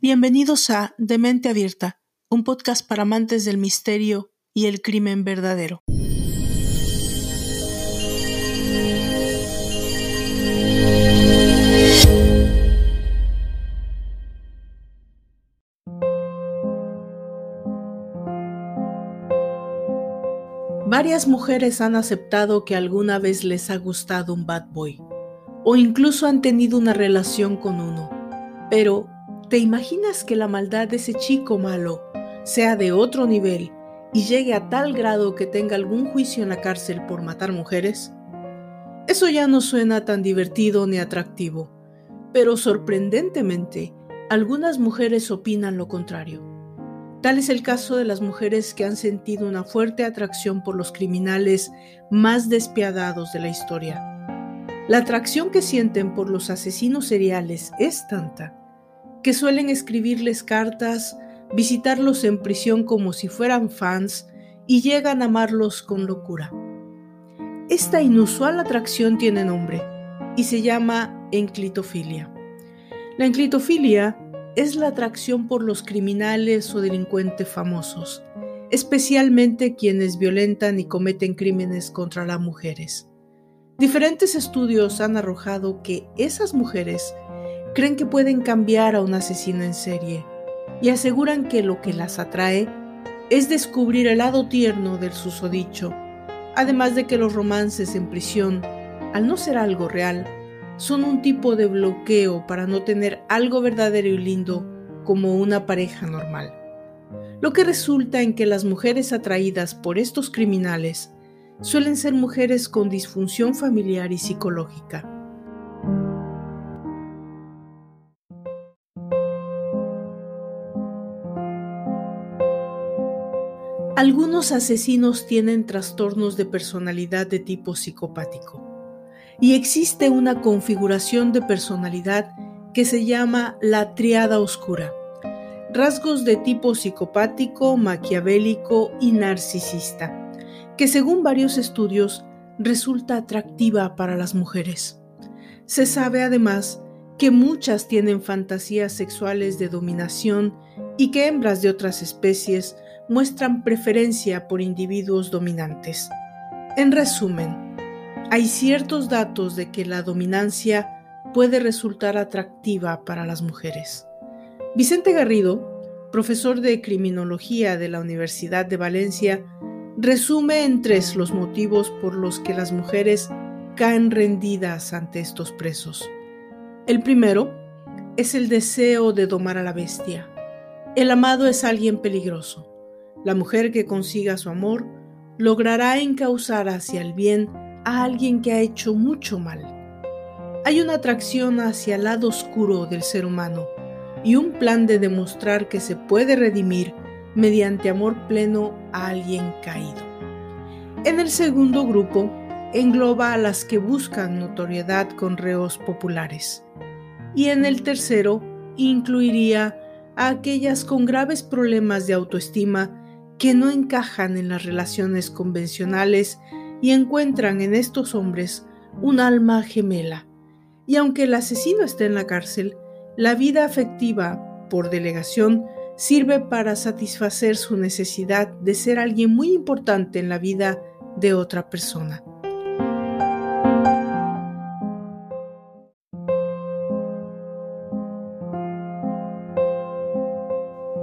Bienvenidos a Demente Abierta, un podcast para amantes del misterio y el crimen verdadero. Varias mujeres han aceptado que alguna vez les ha gustado un bad boy, o incluso han tenido una relación con uno, pero ¿Te imaginas que la maldad de ese chico malo sea de otro nivel y llegue a tal grado que tenga algún juicio en la cárcel por matar mujeres? Eso ya no suena tan divertido ni atractivo, pero sorprendentemente, algunas mujeres opinan lo contrario. Tal es el caso de las mujeres que han sentido una fuerte atracción por los criminales más despiadados de la historia. La atracción que sienten por los asesinos seriales es tanta que suelen escribirles cartas, visitarlos en prisión como si fueran fans y llegan a amarlos con locura. Esta inusual atracción tiene nombre y se llama enclitofilia. La enclitofilia es la atracción por los criminales o delincuentes famosos, especialmente quienes violentan y cometen crímenes contra las mujeres. Diferentes estudios han arrojado que esas mujeres creen que pueden cambiar a un asesino en serie y aseguran que lo que las atrae es descubrir el lado tierno del susodicho, además de que los romances en prisión, al no ser algo real, son un tipo de bloqueo para no tener algo verdadero y lindo como una pareja normal. Lo que resulta en que las mujeres atraídas por estos criminales suelen ser mujeres con disfunción familiar y psicológica Algunos asesinos tienen trastornos de personalidad de tipo psicopático y existe una configuración de personalidad que se llama la triada oscura. Rasgos de tipo psicopático, maquiavélico y narcisista, que según varios estudios resulta atractiva para las mujeres. Se sabe además que muchas tienen fantasías sexuales de dominación y que hembras de otras especies muestran preferencia por individuos dominantes. En resumen, hay ciertos datos de que la dominancia puede resultar atractiva para las mujeres. Vicente Garrido, profesor de criminología de la Universidad de Valencia, resume en tres los motivos por los que las mujeres caen rendidas ante estos presos. El primero es el deseo de domar a la bestia. El amado es alguien peligroso. La mujer que consiga su amor logrará encauzar hacia el bien a alguien que ha hecho mucho mal. Hay una atracción hacia el lado oscuro del ser humano y un plan de demostrar que se puede redimir mediante amor pleno a alguien caído. En el segundo grupo engloba a las que buscan notoriedad con reos populares. Y en el tercero incluiría a aquellas con graves problemas de autoestima que no encajan en las relaciones convencionales y encuentran en estos hombres un alma gemela. Y aunque el asesino esté en la cárcel, la vida afectiva, por delegación, sirve para satisfacer su necesidad de ser alguien muy importante en la vida de otra persona.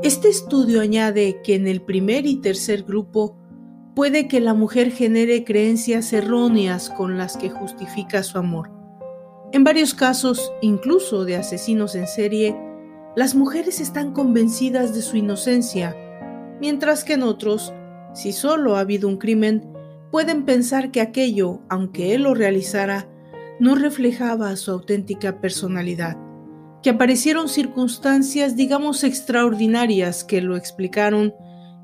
Este estudio añade que en el primer y tercer grupo puede que la mujer genere creencias erróneas con las que justifica su amor. En varios casos, incluso de asesinos en serie, las mujeres están convencidas de su inocencia, mientras que en otros, si solo ha habido un crimen, pueden pensar que aquello, aunque él lo realizara, no reflejaba su auténtica personalidad que aparecieron circunstancias, digamos, extraordinarias que lo explicaron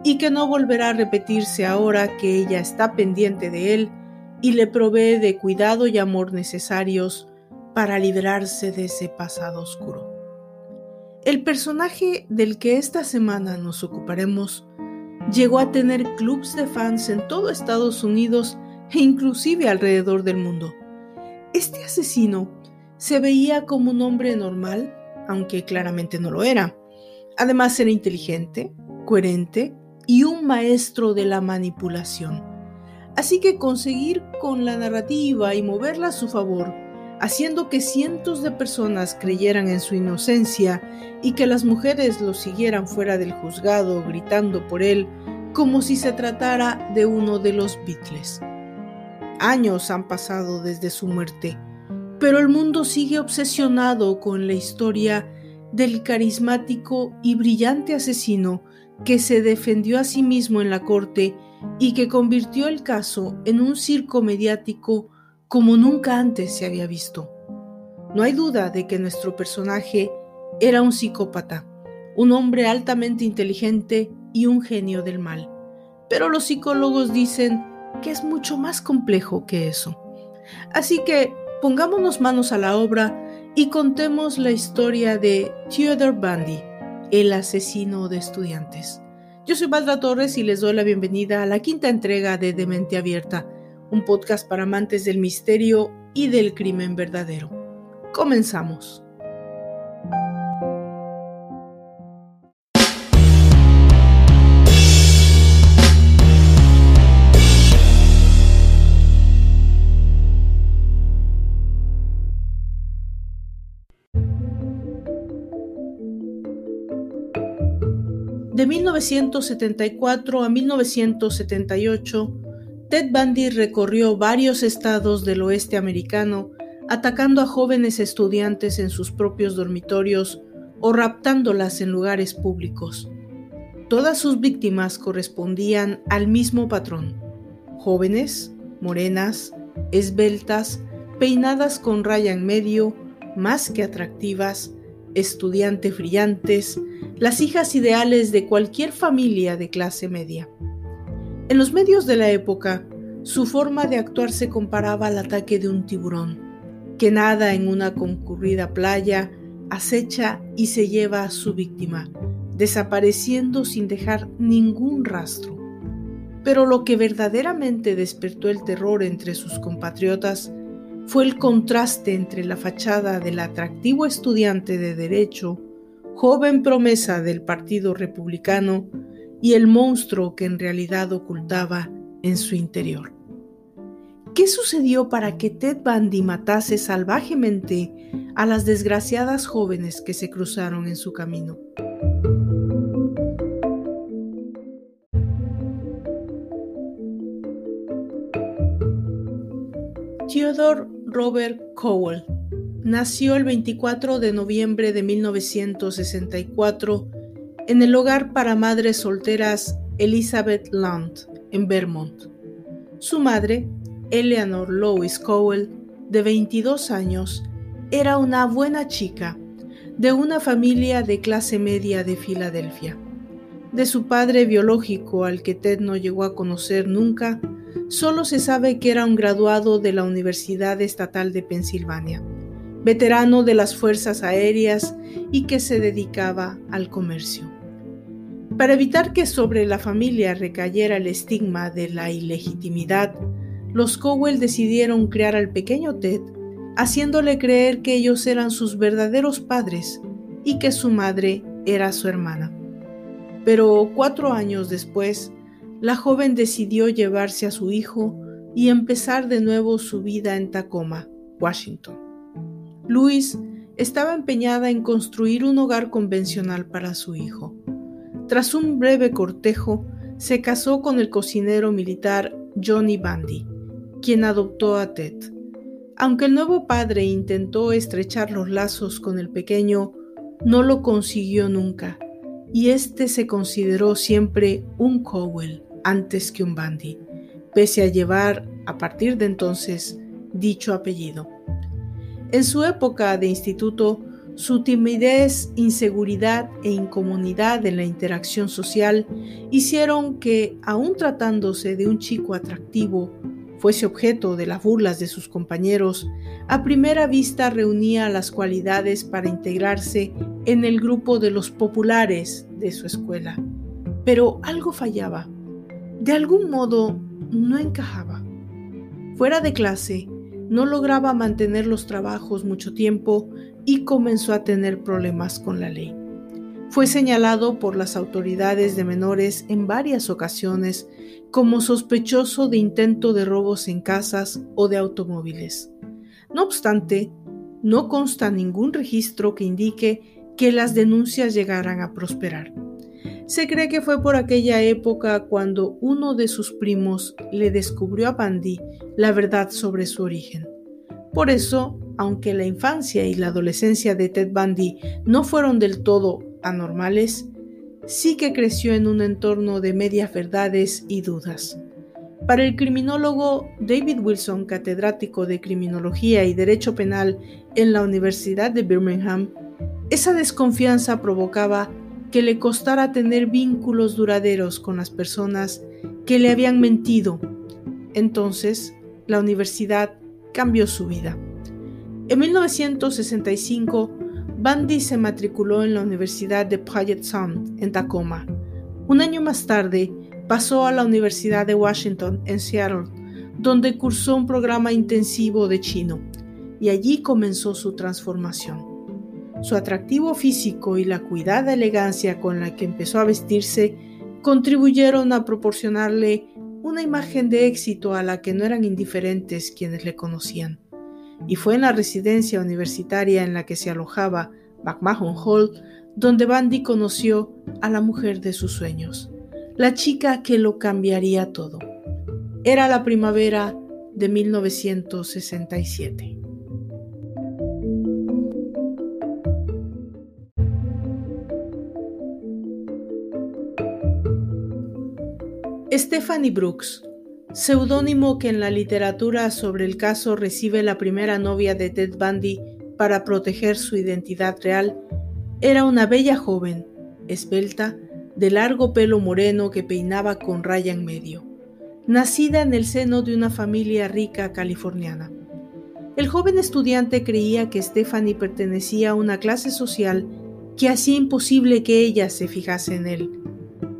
y que no volverá a repetirse ahora que ella está pendiente de él y le provee de cuidado y amor necesarios para librarse de ese pasado oscuro. El personaje del que esta semana nos ocuparemos llegó a tener clubs de fans en todo Estados Unidos e inclusive alrededor del mundo. Este asesino se veía como un hombre normal, aunque claramente no lo era. Además era inteligente, coherente y un maestro de la manipulación. Así que conseguir con la narrativa y moverla a su favor, haciendo que cientos de personas creyeran en su inocencia y que las mujeres lo siguieran fuera del juzgado gritando por él como si se tratara de uno de los Beatles. Años han pasado desde su muerte pero el mundo sigue obsesionado con la historia del carismático y brillante asesino que se defendió a sí mismo en la corte y que convirtió el caso en un circo mediático como nunca antes se había visto. No hay duda de que nuestro personaje era un psicópata, un hombre altamente inteligente y un genio del mal. Pero los psicólogos dicen que es mucho más complejo que eso. Así que pongámonos manos a la obra y contemos la historia de Theodore Bundy, el asesino de estudiantes. Yo soy Valdra Torres y les doy la bienvenida a la quinta entrega de Demente Abierta, un podcast para amantes del misterio y del crimen verdadero. Comenzamos. De 1974 a 1978, Ted Bundy recorrió varios estados del oeste americano, atacando a jóvenes estudiantes en sus propios dormitorios o raptándolas en lugares públicos. Todas sus víctimas correspondían al mismo patrón. Jóvenes, morenas, esbeltas, peinadas con raya en medio, más que atractivas, estudiantes brillantes, las hijas ideales de cualquier familia de clase media. En los medios de la época, su forma de actuar se comparaba al ataque de un tiburón, que nada en una concurrida playa, acecha y se lleva a su víctima, desapareciendo sin dejar ningún rastro. Pero lo que verdaderamente despertó el terror entre sus compatriotas fue el contraste entre la fachada del atractivo estudiante de derecho joven promesa del Partido Republicano y el monstruo que en realidad ocultaba en su interior. ¿Qué sucedió para que Ted Bundy matase salvajemente a las desgraciadas jóvenes que se cruzaron en su camino? Theodore Robert Cowell nació el 24 de noviembre de 1964 en el hogar para madres solteras Elizabeth Lunt, en Vermont. Su madre, Eleanor Lois Cowell, de 22 años, era una buena chica de una familia de clase media de Filadelfia. De su padre biológico, al que Ted no llegó a conocer nunca, solo se sabe que era un graduado de la Universidad Estatal de Pensilvania veterano de las Fuerzas Aéreas y que se dedicaba al comercio. Para evitar que sobre la familia recayera el estigma de la ilegitimidad, los Cowell decidieron crear al pequeño Ted, haciéndole creer que ellos eran sus verdaderos padres y que su madre era su hermana. Pero cuatro años después, la joven decidió llevarse a su hijo y empezar de nuevo su vida en Tacoma, Washington. Luis estaba empeñada en construir un hogar convencional para su hijo. Tras un breve cortejo, se casó con el cocinero militar Johnny Bundy, quien adoptó a Ted. Aunque el nuevo padre intentó estrechar los lazos con el pequeño, no lo consiguió nunca, y este se consideró siempre un Cowell antes que un Bundy, pese a llevar, a partir de entonces, dicho apellido. En su época de instituto, su timidez, inseguridad e incomunidad en la interacción social hicieron que, aun tratándose de un chico atractivo, fuese objeto de las burlas de sus compañeros, a primera vista reunía las cualidades para integrarse en el grupo de los populares de su escuela. Pero algo fallaba. De algún modo no encajaba. Fuera de clase, no lograba mantener los trabajos mucho tiempo y comenzó a tener problemas con la ley. Fue señalado por las autoridades de menores en varias ocasiones como sospechoso de intento de robos en casas o de automóviles. No obstante, no consta ningún registro que indique que las denuncias llegaran a prosperar. Se cree que fue por aquella época cuando uno de sus primos le descubrió a Bandy la verdad sobre su origen. Por eso, aunque la infancia y la adolescencia de Ted Bundy no fueron del todo anormales, sí que creció en un entorno de medias verdades y dudas. Para el criminólogo David Wilson, catedrático de Criminología y Derecho Penal en la Universidad de Birmingham, esa desconfianza provocaba que le costara tener vínculos duraderos con las personas que le habían mentido. Entonces, la universidad cambió su vida. En 1965, Bundy se matriculó en la Universidad de Puget Sound, en Tacoma. Un año más tarde, pasó a la Universidad de Washington, en Seattle, donde cursó un programa intensivo de chino, y allí comenzó su transformación. Su atractivo físico y la cuidada elegancia con la que empezó a vestirse contribuyeron a proporcionarle una imagen de éxito a la que no eran indiferentes quienes le conocían. Y fue en la residencia universitaria en la que se alojaba McMahon Hall donde Bandy conoció a la mujer de sus sueños, la chica que lo cambiaría todo. Era la primavera de 1967. Stephanie Brooks, seudónimo que en la literatura sobre el caso recibe la primera novia de Ted Bundy para proteger su identidad real, era una bella joven, esbelta, de largo pelo moreno que peinaba con raya en medio, nacida en el seno de una familia rica californiana. El joven estudiante creía que Stephanie pertenecía a una clase social que hacía imposible que ella se fijase en él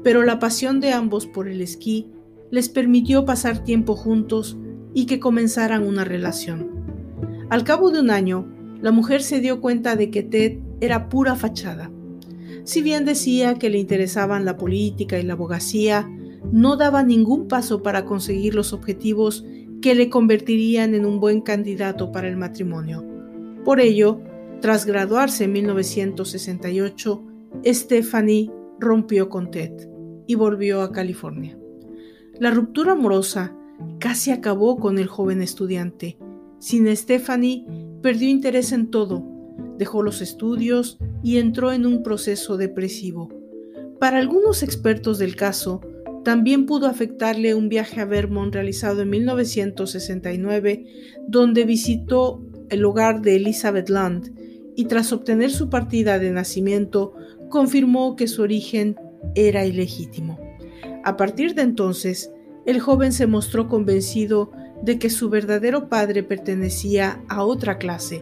pero la pasión de ambos por el esquí les permitió pasar tiempo juntos y que comenzaran una relación. Al cabo de un año, la mujer se dio cuenta de que Ted era pura fachada. Si bien decía que le interesaban la política y la abogacía, no daba ningún paso para conseguir los objetivos que le convertirían en un buen candidato para el matrimonio. Por ello, tras graduarse en 1968, Stephanie rompió con Ted y volvió a California. La ruptura amorosa casi acabó con el joven estudiante. Sin Stephanie, perdió interés en todo, dejó los estudios y entró en un proceso depresivo. Para algunos expertos del caso, también pudo afectarle un viaje a Vermont realizado en 1969, donde visitó el hogar de Elizabeth Land y tras obtener su partida de nacimiento, confirmó que su origen era ilegítimo. A partir de entonces, el joven se mostró convencido de que su verdadero padre pertenecía a otra clase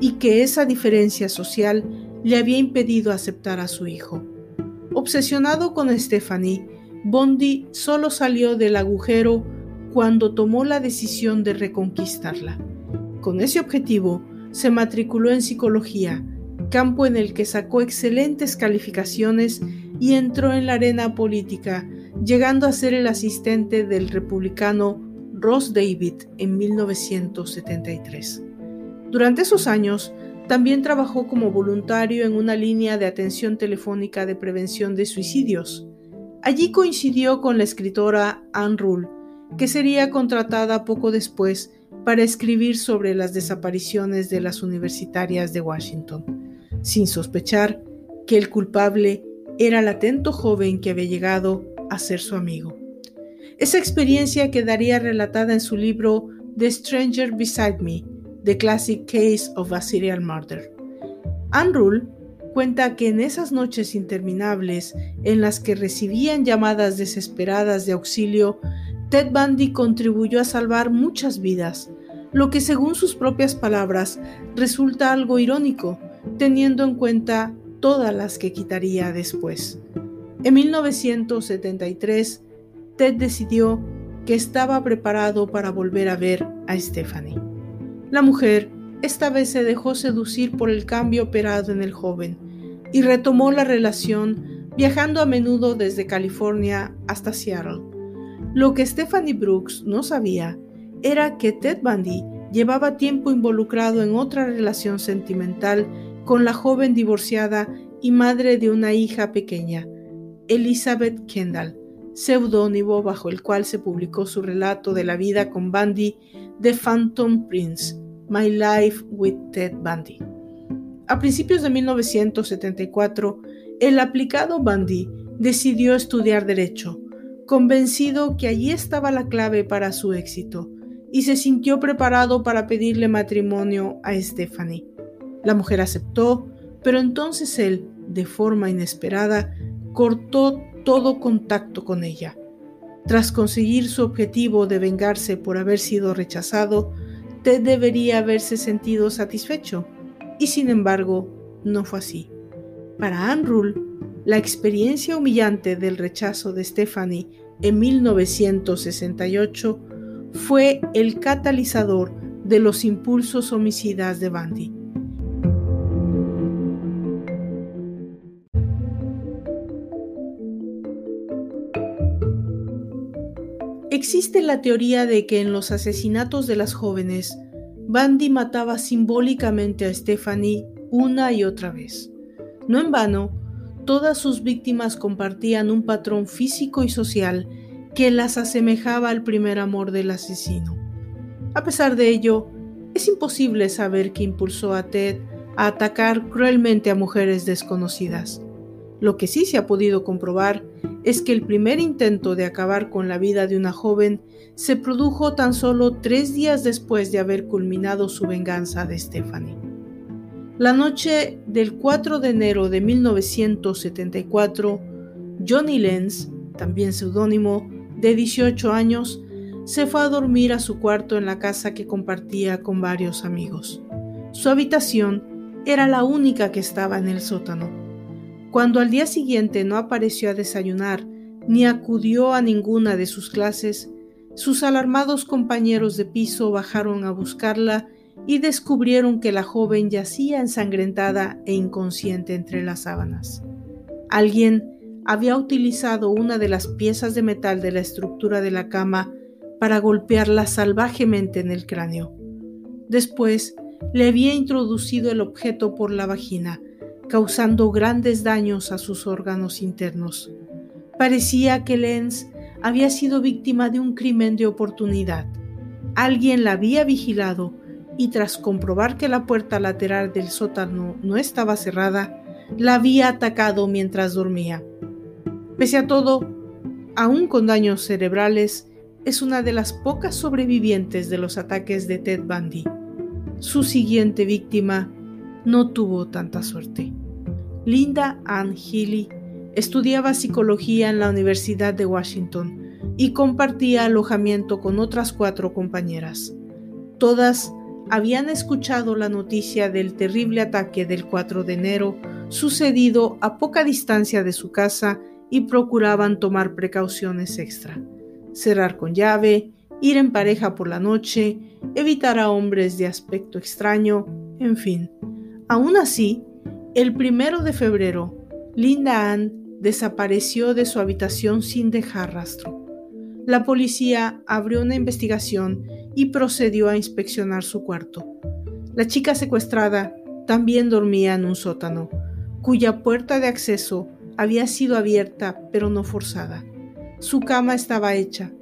y que esa diferencia social le había impedido aceptar a su hijo. Obsesionado con Stephanie, Bondi solo salió del agujero cuando tomó la decisión de reconquistarla. Con ese objetivo, se matriculó en psicología, campo en el que sacó excelentes calificaciones y entró en la arena política, llegando a ser el asistente del republicano Ross David en 1973. Durante esos años, también trabajó como voluntario en una línea de atención telefónica de prevención de suicidios. Allí coincidió con la escritora Anne Rule, que sería contratada poco después para escribir sobre las desapariciones de las universitarias de Washington sin sospechar que el culpable era el atento joven que había llegado a ser su amigo. Esa experiencia quedaría relatada en su libro The Stranger Beside Me, The Classic Case of a Serial Murder. Anne Rule cuenta que en esas noches interminables en las que recibían llamadas desesperadas de auxilio, Ted Bundy contribuyó a salvar muchas vidas, lo que según sus propias palabras resulta algo irónico, teniendo en cuenta todas las que quitaría después. En 1973, Ted decidió que estaba preparado para volver a ver a Stephanie. La mujer esta vez se dejó seducir por el cambio operado en el joven y retomó la relación viajando a menudo desde California hasta Seattle. Lo que Stephanie Brooks no sabía era que Ted Bundy llevaba tiempo involucrado en otra relación sentimental con la joven divorciada y madre de una hija pequeña, Elizabeth Kendall, seudónimo bajo el cual se publicó su relato de la vida con Bundy, The Phantom Prince, My Life with Ted Bundy. A principios de 1974, el aplicado Bundy decidió estudiar derecho, convencido que allí estaba la clave para su éxito, y se sintió preparado para pedirle matrimonio a Stephanie. La mujer aceptó, pero entonces él, de forma inesperada, cortó todo contacto con ella. Tras conseguir su objetivo de vengarse por haber sido rechazado, Ted debería haberse sentido satisfecho, y sin embargo, no fue así. Para Anne Rule, la experiencia humillante del rechazo de Stephanie en 1968 fue el catalizador de los impulsos homicidas de Bundy. Existe la teoría de que en los asesinatos de las jóvenes, Bundy mataba simbólicamente a Stephanie una y otra vez. No en vano, todas sus víctimas compartían un patrón físico y social que las asemejaba al primer amor del asesino. A pesar de ello, es imposible saber qué impulsó a Ted a atacar cruelmente a mujeres desconocidas. Lo que sí se ha podido comprobar es que el primer intento de acabar con la vida de una joven se produjo tan solo tres días después de haber culminado su venganza de Stephanie. La noche del 4 de enero de 1974, Johnny Lenz, también seudónimo, de 18 años, se fue a dormir a su cuarto en la casa que compartía con varios amigos. Su habitación era la única que estaba en el sótano. Cuando al día siguiente no apareció a desayunar ni acudió a ninguna de sus clases, sus alarmados compañeros de piso bajaron a buscarla y descubrieron que la joven yacía ensangrentada e inconsciente entre las sábanas. Alguien había utilizado una de las piezas de metal de la estructura de la cama para golpearla salvajemente en el cráneo. Después, le había introducido el objeto por la vagina, causando grandes daños a sus órganos internos. Parecía que Lenz había sido víctima de un crimen de oportunidad. Alguien la había vigilado y tras comprobar que la puerta lateral del sótano no estaba cerrada, la había atacado mientras dormía. Pese a todo, aún con daños cerebrales, es una de las pocas sobrevivientes de los ataques de Ted Bundy. Su siguiente víctima no tuvo tanta suerte. Linda Ann Healy estudiaba psicología en la Universidad de Washington y compartía alojamiento con otras cuatro compañeras. Todas habían escuchado la noticia del terrible ataque del 4 de enero sucedido a poca distancia de su casa y procuraban tomar precauciones extra. Cerrar con llave, ir en pareja por la noche, evitar a hombres de aspecto extraño, en fin. Aún así, el primero de febrero, Linda Ann desapareció de su habitación sin dejar rastro. La policía abrió una investigación y procedió a inspeccionar su cuarto. La chica secuestrada también dormía en un sótano, cuya puerta de acceso había sido abierta, pero no forzada. Su cama estaba hecha,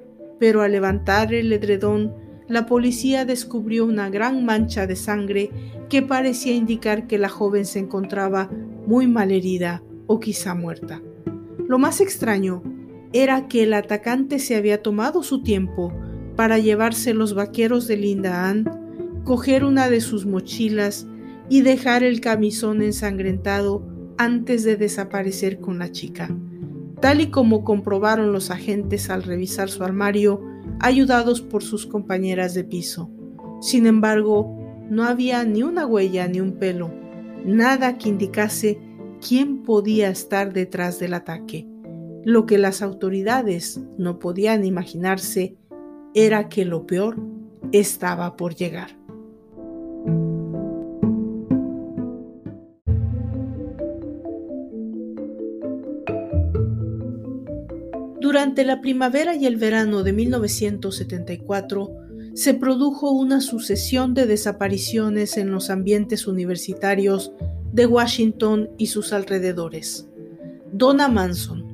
pero al levantar el edredón, la policía descubrió una gran mancha de sangre que parecía indicar que la joven se encontraba muy mal herida o quizá muerta. Lo más extraño era que el atacante se había tomado su tiempo para llevarse los vaqueros de Linda Ann, coger una de sus mochilas y dejar el camisón ensangrentado antes de desaparecer con la chica, tal y como comprobaron los agentes al revisar su armario, ayudados por sus compañeras de piso. Sin embargo, no había ni una huella ni un pelo, nada que indicase quién podía estar detrás del ataque. Lo que las autoridades no podían imaginarse era que lo peor estaba por llegar. Durante la primavera y el verano de 1974 se produjo una sucesión de desapariciones en los ambientes universitarios de Washington y sus alrededores. Donna Manson,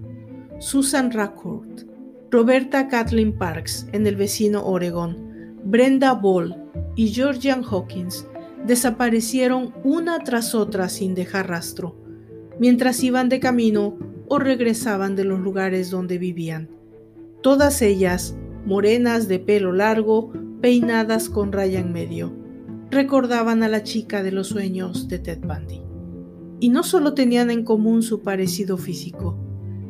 Susan Rackford, Roberta Kathleen Parks en el vecino Oregon, Brenda Ball y Georgian Hawkins desaparecieron una tras otra sin dejar rastro, mientras iban de camino o regresaban de los lugares donde vivían. Todas ellas, morenas de pelo largo, peinadas con raya en medio, recordaban a la chica de los sueños de Ted Bundy. Y no solo tenían en común su parecido físico,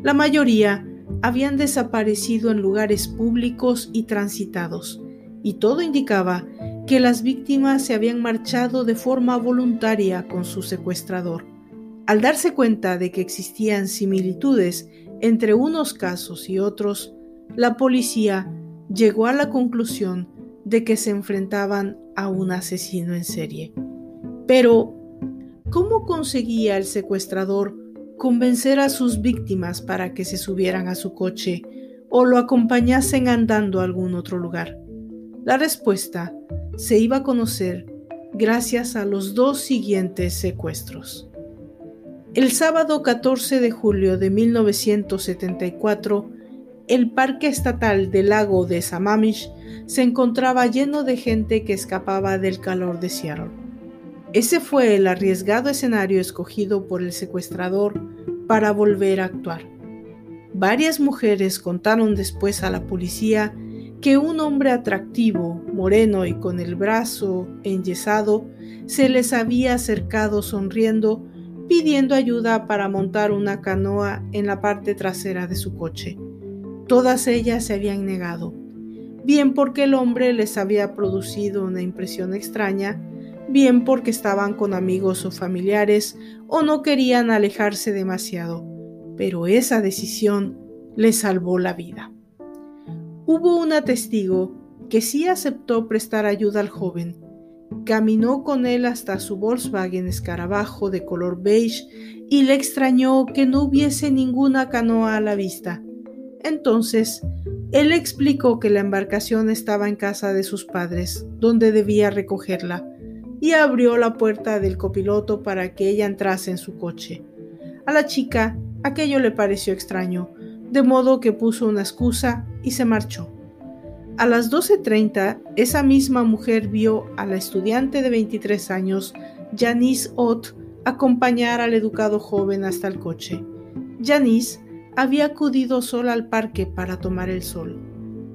la mayoría habían desaparecido en lugares públicos y transitados, y todo indicaba que las víctimas se habían marchado de forma voluntaria con su secuestrador. Al darse cuenta de que existían similitudes entre unos casos y otros, la policía llegó a la conclusión de que se enfrentaban a un asesino en serie. Pero, ¿cómo conseguía el secuestrador convencer a sus víctimas para que se subieran a su coche o lo acompañasen andando a algún otro lugar? La respuesta se iba a conocer gracias a los dos siguientes secuestros. El sábado 14 de julio de 1974, el Parque Estatal del Lago de Sammamish se encontraba lleno de gente que escapaba del calor de Seattle. Ese fue el arriesgado escenario escogido por el secuestrador para volver a actuar. Varias mujeres contaron después a la policía que un hombre atractivo, moreno y con el brazo enyesado, se les había acercado sonriendo, pidiendo ayuda para montar una canoa en la parte trasera de su coche. Todas ellas se habían negado, bien porque el hombre les había producido una impresión extraña, bien porque estaban con amigos o familiares o no querían alejarse demasiado, pero esa decisión les salvó la vida. Hubo una testigo que sí aceptó prestar ayuda al joven. Caminó con él hasta su Volkswagen escarabajo de color beige y le extrañó que no hubiese ninguna canoa a la vista. Entonces, él explicó que la embarcación estaba en casa de sus padres, donde debía recogerla y abrió la puerta del copiloto para que ella entrase en su coche. A la chica aquello le pareció extraño, de modo que puso una excusa y se marchó. A las 12.30, esa misma mujer vio a la estudiante de 23 años, Janice Ott, acompañar al educado joven hasta el coche. Janice había acudido sola al parque para tomar el sol.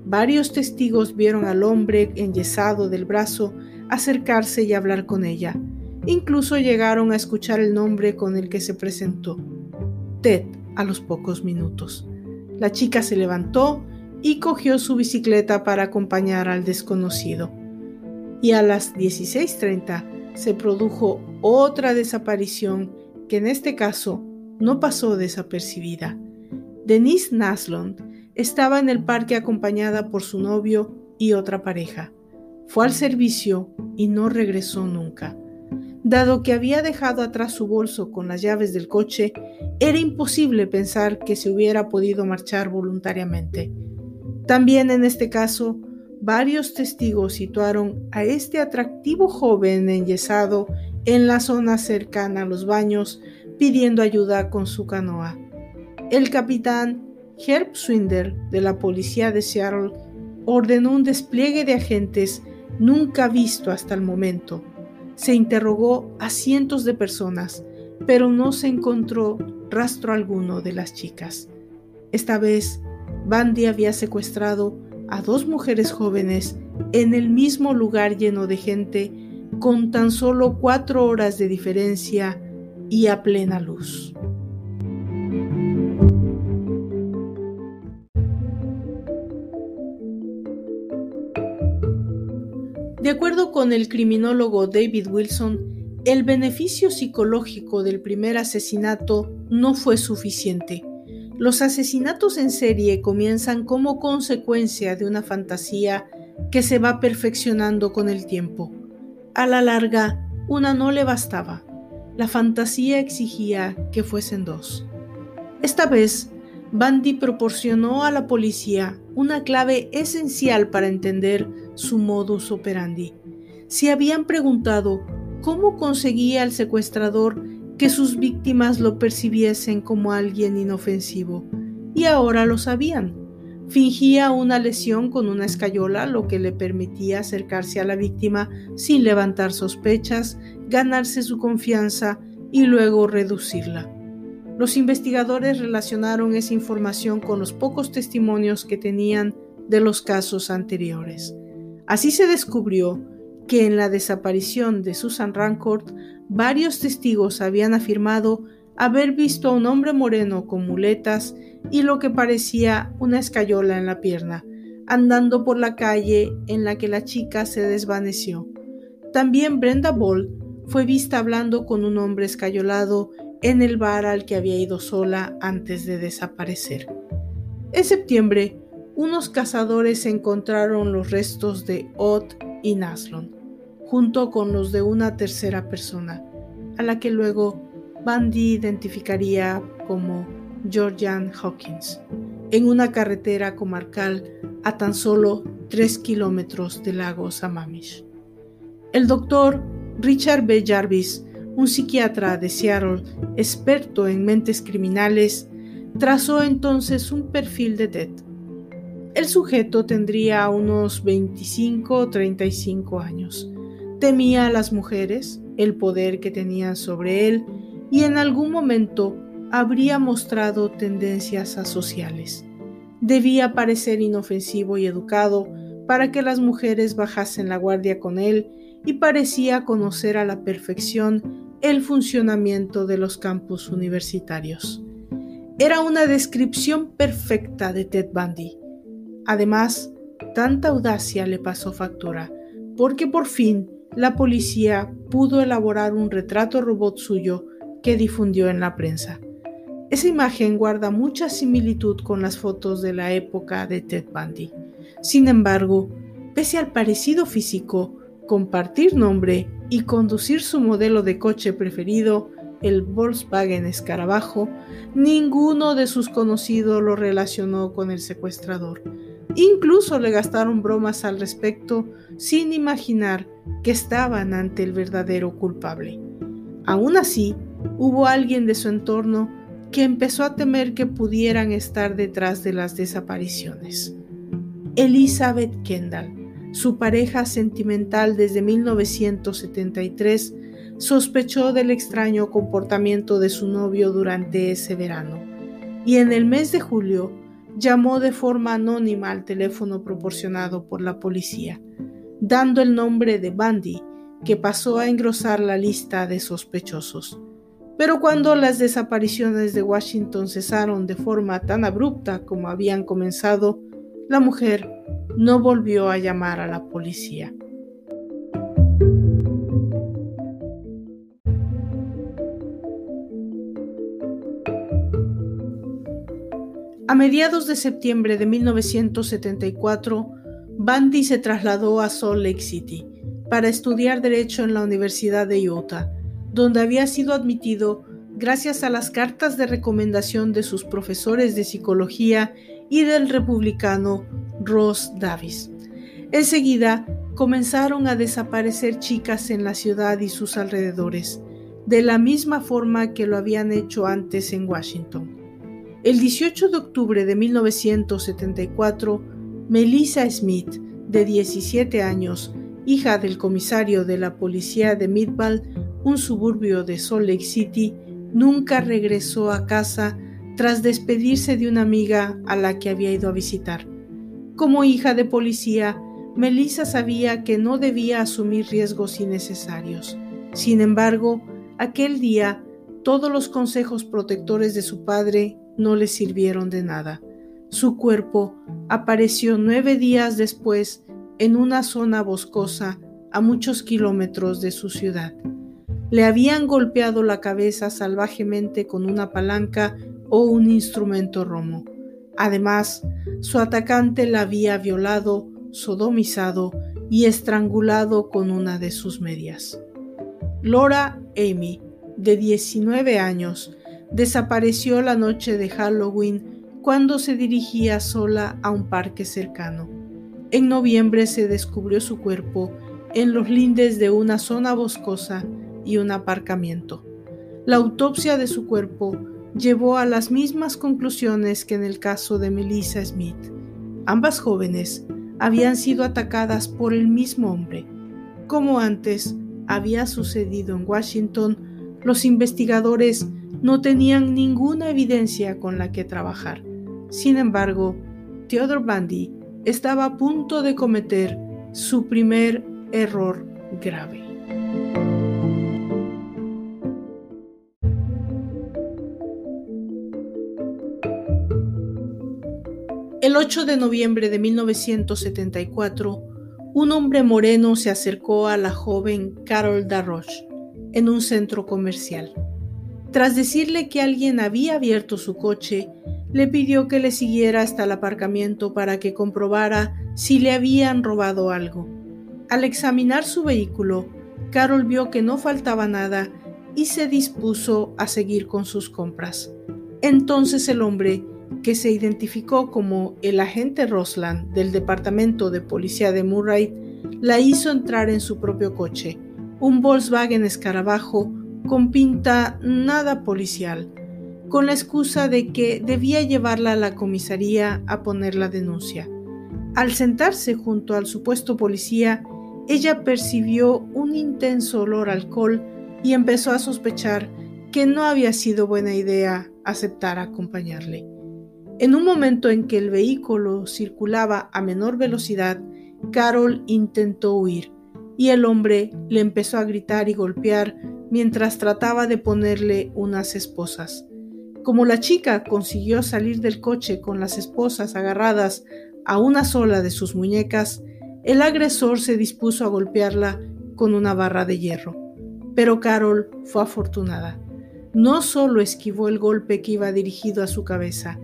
Varios testigos vieron al hombre enyesado del brazo acercarse y hablar con ella. Incluso llegaron a escuchar el nombre con el que se presentó, Ted, a los pocos minutos. La chica se levantó y cogió su bicicleta para acompañar al desconocido. Y a las 16.30 se produjo otra desaparición que en este caso no pasó desapercibida. Denise Naslund estaba en el parque acompañada por su novio y otra pareja. Fue al servicio y no regresó nunca. Dado que había dejado atrás su bolso con las llaves del coche, era imposible pensar que se hubiera podido marchar voluntariamente. También en este caso, varios testigos situaron a este atractivo joven enyesado en la zona cercana a los baños pidiendo ayuda con su canoa. El capitán Herb Swinder de la policía de Seattle ordenó un despliegue de agentes nunca visto hasta el momento. Se interrogó a cientos de personas, pero no se encontró rastro alguno de las chicas. Esta vez, Bandy había secuestrado a dos mujeres jóvenes en el mismo lugar lleno de gente, con tan solo cuatro horas de diferencia y a plena luz. De acuerdo con el criminólogo David Wilson, el beneficio psicológico del primer asesinato no fue suficiente. Los asesinatos en serie comienzan como consecuencia de una fantasía que se va perfeccionando con el tiempo. A la larga, una no le bastaba. La fantasía exigía que fuesen dos. Esta vez, Bandy proporcionó a la policía una clave esencial para entender su modus operandi. Se habían preguntado cómo conseguía el secuestrador que sus víctimas lo percibiesen como alguien inofensivo, y ahora lo sabían. Fingía una lesión con una escayola, lo que le permitía acercarse a la víctima sin levantar sospechas, ganarse su confianza y luego reducirla. Los investigadores relacionaron esa información con los pocos testimonios que tenían de los casos anteriores. Así se descubrió que en la desaparición de Susan Rancourt, varios testigos habían afirmado haber visto a un hombre moreno con muletas y lo que parecía una escayola en la pierna, andando por la calle en la que la chica se desvaneció. También Brenda Ball fue vista hablando con un hombre escayolado en el bar al que había ido sola antes de desaparecer. En septiembre, unos cazadores encontraron los restos de Ott y Naslon, junto con los de una tercera persona, a la que luego Bandy identificaría como Georgian Hawkins, en una carretera comarcal a tan solo 3 kilómetros del lago Sammamish. El doctor Richard B. Jarvis un psiquiatra de Seattle, experto en mentes criminales, trazó entonces un perfil de Ted. El sujeto tendría unos 25 o 35 años. Temía a las mujeres, el poder que tenían sobre él y en algún momento habría mostrado tendencias asociales. Debía parecer inofensivo y educado para que las mujeres bajasen la guardia con él y parecía conocer a la perfección el funcionamiento de los campus universitarios. Era una descripción perfecta de Ted Bundy. Además, tanta audacia le pasó factura, porque por fin la policía pudo elaborar un retrato robot suyo que difundió en la prensa. Esa imagen guarda mucha similitud con las fotos de la época de Ted Bundy. Sin embargo, pese al parecido físico, compartir nombre y conducir su modelo de coche preferido, el Volkswagen Escarabajo, ninguno de sus conocidos lo relacionó con el secuestrador. Incluso le gastaron bromas al respecto sin imaginar que estaban ante el verdadero culpable. Aún así, hubo alguien de su entorno que empezó a temer que pudieran estar detrás de las desapariciones. Elizabeth Kendall, su pareja sentimental desde 1973, sospechó del extraño comportamiento de su novio durante ese verano y en el mes de julio llamó de forma anónima al teléfono proporcionado por la policía, dando el nombre de Bandy, que pasó a engrosar la lista de sospechosos. Pero cuando las desapariciones de Washington cesaron de forma tan abrupta como habían comenzado, la mujer no volvió a llamar a la policía. A mediados de septiembre de 1974, Bandy se trasladó a Salt Lake City para estudiar Derecho en la Universidad de Utah, donde había sido admitido gracias a las cartas de recomendación de sus profesores de psicología y del republicano Ross Davis. Enseguida comenzaron a desaparecer chicas en la ciudad y sus alrededores, de la misma forma que lo habían hecho antes en Washington. El 18 de octubre de 1974, Melissa Smith, de 17 años, hija del comisario de la policía de Midvale, un suburbio de Salt Lake City, nunca regresó a casa tras despedirse de una amiga a la que había ido a visitar. Como hija de policía, Melissa sabía que no debía asumir riesgos innecesarios. Sin embargo, aquel día todos los consejos protectores de su padre no le sirvieron de nada. Su cuerpo apareció nueve días después en una zona boscosa a muchos kilómetros de su ciudad. Le habían golpeado la cabeza salvajemente con una palanca o un instrumento romo. Además, su atacante la había violado, sodomizado y estrangulado con una de sus medias. Laura Amy, de 19 años, desapareció la noche de Halloween cuando se dirigía sola a un parque cercano. En noviembre se descubrió su cuerpo en los lindes de una zona boscosa y un aparcamiento. La autopsia de su cuerpo llevó a las mismas conclusiones que en el caso de Melissa Smith. Ambas jóvenes habían sido atacadas por el mismo hombre. Como antes había sucedido en Washington, los investigadores no tenían ninguna evidencia con la que trabajar. Sin embargo, Theodore Bundy estaba a punto de cometer su primer error grave. El 8 de noviembre de 1974, un hombre moreno se acercó a la joven Carol Darroche en un centro comercial. Tras decirle que alguien había abierto su coche, le pidió que le siguiera hasta el aparcamiento para que comprobara si le habían robado algo. Al examinar su vehículo, Carol vio que no faltaba nada y se dispuso a seguir con sus compras. Entonces el hombre que se identificó como el agente Rosland del Departamento de Policía de Murray, la hizo entrar en su propio coche, un Volkswagen escarabajo con pinta nada policial, con la excusa de que debía llevarla a la comisaría a poner la denuncia. Al sentarse junto al supuesto policía, ella percibió un intenso olor a alcohol y empezó a sospechar que no había sido buena idea aceptar acompañarle. En un momento en que el vehículo circulaba a menor velocidad, Carol intentó huir y el hombre le empezó a gritar y golpear mientras trataba de ponerle unas esposas. Como la chica consiguió salir del coche con las esposas agarradas a una sola de sus muñecas, el agresor se dispuso a golpearla con una barra de hierro. Pero Carol fue afortunada. No solo esquivó el golpe que iba dirigido a su cabeza,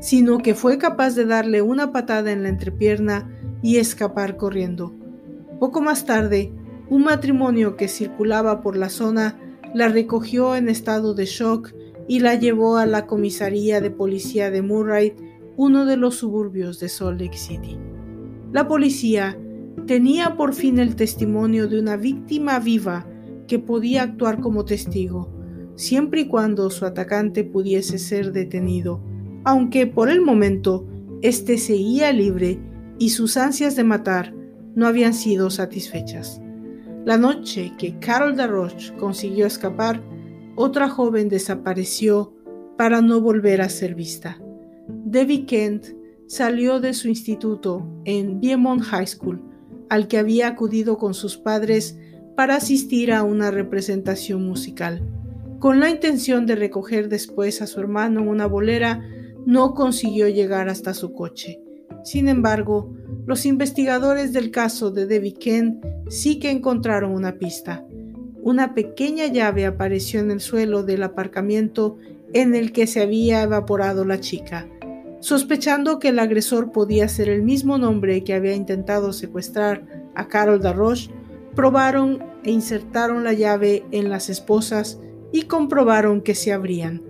sino que fue capaz de darle una patada en la entrepierna y escapar corriendo. Poco más tarde, un matrimonio que circulaba por la zona la recogió en estado de shock y la llevó a la comisaría de policía de Murray, uno de los suburbios de Salt Lake City. La policía tenía por fin el testimonio de una víctima viva que podía actuar como testigo, siempre y cuando su atacante pudiese ser detenido aunque por el momento éste seguía libre y sus ansias de matar no habían sido satisfechas. La noche que Carol Darroch consiguió escapar, otra joven desapareció para no volver a ser vista. Debbie Kent salió de su instituto en Beaumont High School, al que había acudido con sus padres para asistir a una representación musical, con la intención de recoger después a su hermano en una bolera no consiguió llegar hasta su coche. Sin embargo, los investigadores del caso de Debbie Ken sí que encontraron una pista. Una pequeña llave apareció en el suelo del aparcamiento en el que se había evaporado la chica. Sospechando que el agresor podía ser el mismo nombre que había intentado secuestrar a Carol Darroche, probaron e insertaron la llave en las esposas y comprobaron que se abrían.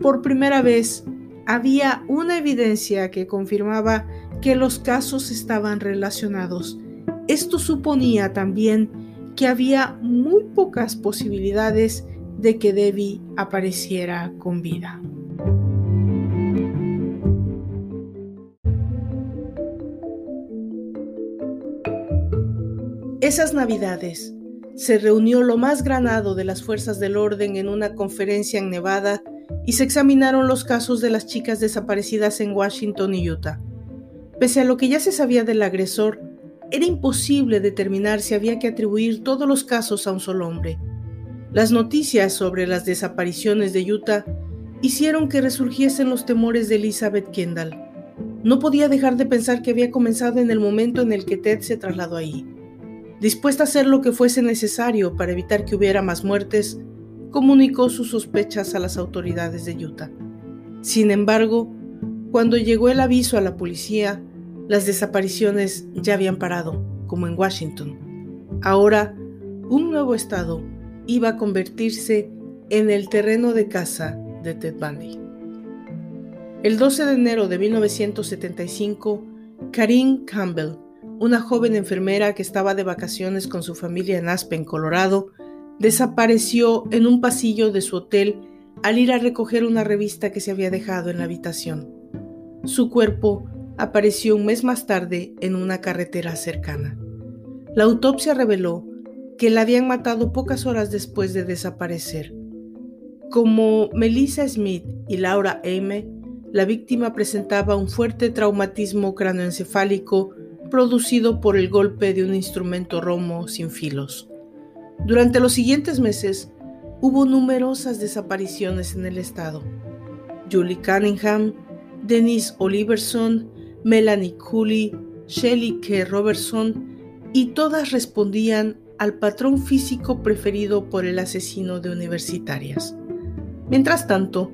Por primera vez, había una evidencia que confirmaba que los casos estaban relacionados. Esto suponía también que había muy pocas posibilidades de que Debbie apareciera con vida. Esas navidades se reunió lo más granado de las fuerzas del orden en una conferencia en Nevada y se examinaron los casos de las chicas desaparecidas en Washington y Utah. Pese a lo que ya se sabía del agresor, era imposible determinar si había que atribuir todos los casos a un solo hombre. Las noticias sobre las desapariciones de Utah hicieron que resurgiesen los temores de Elizabeth Kendall. No podía dejar de pensar que había comenzado en el momento en el que Ted se trasladó allí. Dispuesta a hacer lo que fuese necesario para evitar que hubiera más muertes, comunicó sus sospechas a las autoridades de Utah. Sin embargo, cuando llegó el aviso a la policía, las desapariciones ya habían parado, como en Washington. Ahora, un nuevo estado iba a convertirse en el terreno de caza de Ted Bundy. El 12 de enero de 1975, Karine Campbell, una joven enfermera que estaba de vacaciones con su familia en Aspen, Colorado, desapareció en un pasillo de su hotel al ir a recoger una revista que se había dejado en la habitación. Su cuerpo apareció un mes más tarde en una carretera cercana. La autopsia reveló que la habían matado pocas horas después de desaparecer. Como Melissa Smith y Laura Aime, la víctima presentaba un fuerte traumatismo cráneoencefálico producido por el golpe de un instrumento romo sin filos. Durante los siguientes meses hubo numerosas desapariciones en el estado. Julie Cunningham, Denise Oliverson, Melanie Cooley, Shelley K. Robertson, y todas respondían al patrón físico preferido por el asesino de universitarias. Mientras tanto,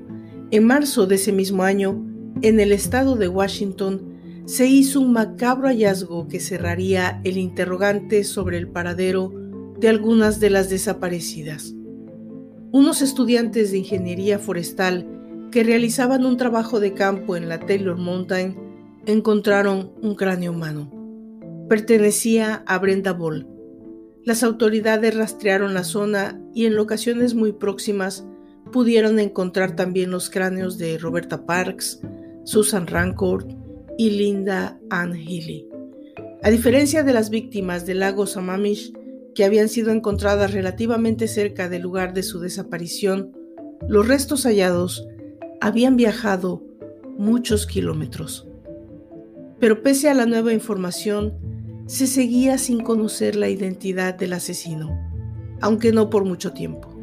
en marzo de ese mismo año, en el estado de Washington, se hizo un macabro hallazgo que cerraría el interrogante sobre el paradero de algunas de las desaparecidas. Unos estudiantes de ingeniería forestal que realizaban un trabajo de campo en la Taylor Mountain encontraron un cráneo humano. Pertenecía a Brenda Ball. Las autoridades rastrearon la zona y en locaciones muy próximas pudieron encontrar también los cráneos de Roberta Parks, Susan Rancourt y Linda Ann Healy. A diferencia de las víctimas del lago Sammamish, que habían sido encontradas relativamente cerca del lugar de su desaparición, los restos hallados habían viajado muchos kilómetros. Pero pese a la nueva información, se seguía sin conocer la identidad del asesino, aunque no por mucho tiempo.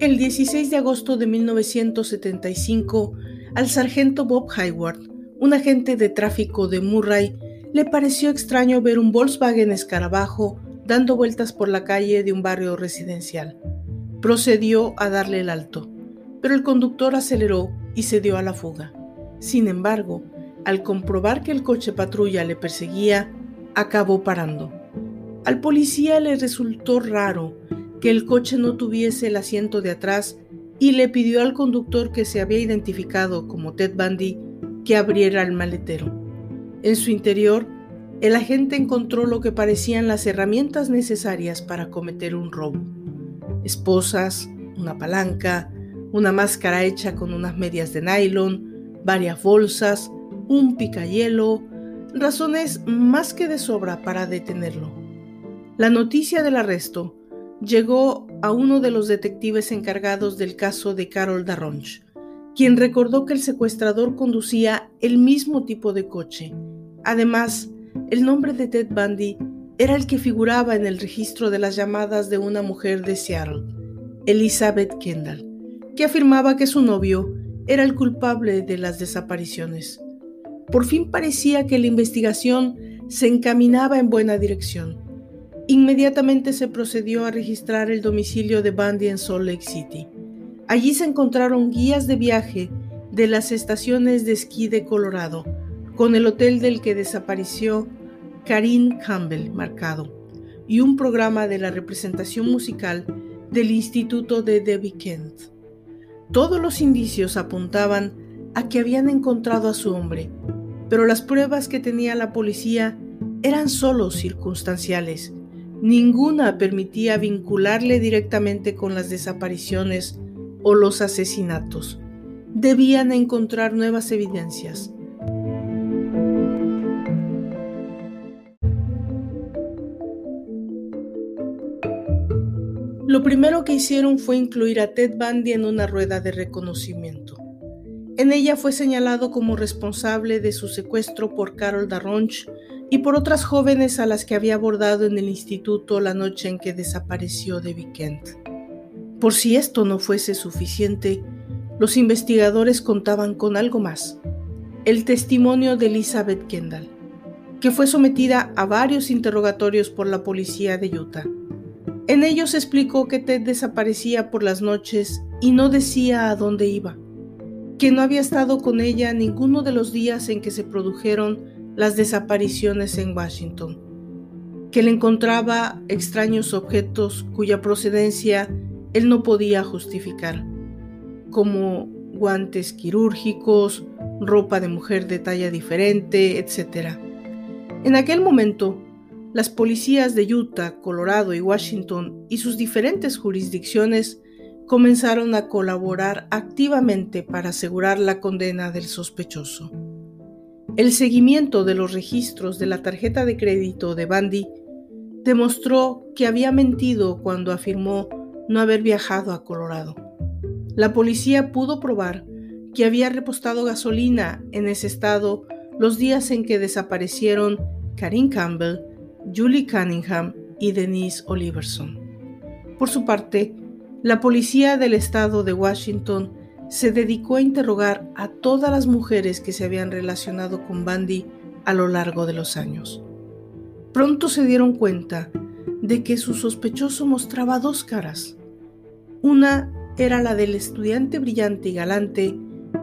El 16 de agosto de 1975, al sargento Bob Hayward, un agente de tráfico de Murray, le pareció extraño ver un Volkswagen escarabajo dando vueltas por la calle de un barrio residencial. Procedió a darle el alto, pero el conductor aceleró y se dio a la fuga. Sin embargo, al comprobar que el coche patrulla le perseguía, acabó parando. Al policía le resultó raro que el coche no tuviese el asiento de atrás y le pidió al conductor que se había identificado como Ted Bundy que abriera el maletero. En su interior, el agente encontró lo que parecían las herramientas necesarias para cometer un robo. Esposas, una palanca, una máscara hecha con unas medias de nylon, varias bolsas, un picayelo, razones más que de sobra para detenerlo. La noticia del arresto llegó a uno de los detectives encargados del caso de Carol Darronch, quien recordó que el secuestrador conducía el mismo tipo de coche. Además, el nombre de Ted Bundy era el que figuraba en el registro de las llamadas de una mujer de Seattle, Elizabeth Kendall, que afirmaba que su novio era el culpable de las desapariciones. Por fin parecía que la investigación se encaminaba en buena dirección. Inmediatamente se procedió a registrar el domicilio de Bundy en Salt Lake City. Allí se encontraron guías de viaje de las estaciones de esquí de Colorado, con el hotel del que desapareció Karine Campbell marcado, y un programa de la representación musical del Instituto de Debbie Kent. Todos los indicios apuntaban a que habían encontrado a su hombre, pero las pruebas que tenía la policía eran solo circunstanciales Ninguna permitía vincularle directamente con las desapariciones o los asesinatos. Debían encontrar nuevas evidencias. Lo primero que hicieron fue incluir a Ted Bundy en una rueda de reconocimiento. En ella fue señalado como responsable de su secuestro por Carol Darronch y por otras jóvenes a las que había abordado en el instituto la noche en que desapareció de Kent. Por si esto no fuese suficiente, los investigadores contaban con algo más, el testimonio de Elizabeth Kendall, que fue sometida a varios interrogatorios por la policía de Utah. En ellos explicó que Ted desaparecía por las noches y no decía a dónde iba, que no había estado con ella ninguno de los días en que se produjeron las desapariciones en Washington. que le encontraba extraños objetos cuya procedencia él no podía justificar, como guantes quirúrgicos, ropa de mujer de talla diferente, etc. En aquel momento, las policías de Utah, Colorado y Washington y sus diferentes jurisdicciones comenzaron a colaborar activamente para asegurar la condena del sospechoso. El seguimiento de los registros de la tarjeta de crédito de Bandy demostró que había mentido cuando afirmó no haber viajado a Colorado. La policía pudo probar que había repostado gasolina en ese estado los días en que desaparecieron Karin Campbell, Julie Cunningham y Denise Oliverson. Por su parte, la policía del estado de Washington se dedicó a interrogar a todas las mujeres que se habían relacionado con Bandy a lo largo de los años. Pronto se dieron cuenta de que su sospechoso mostraba dos caras. Una era la del estudiante brillante y galante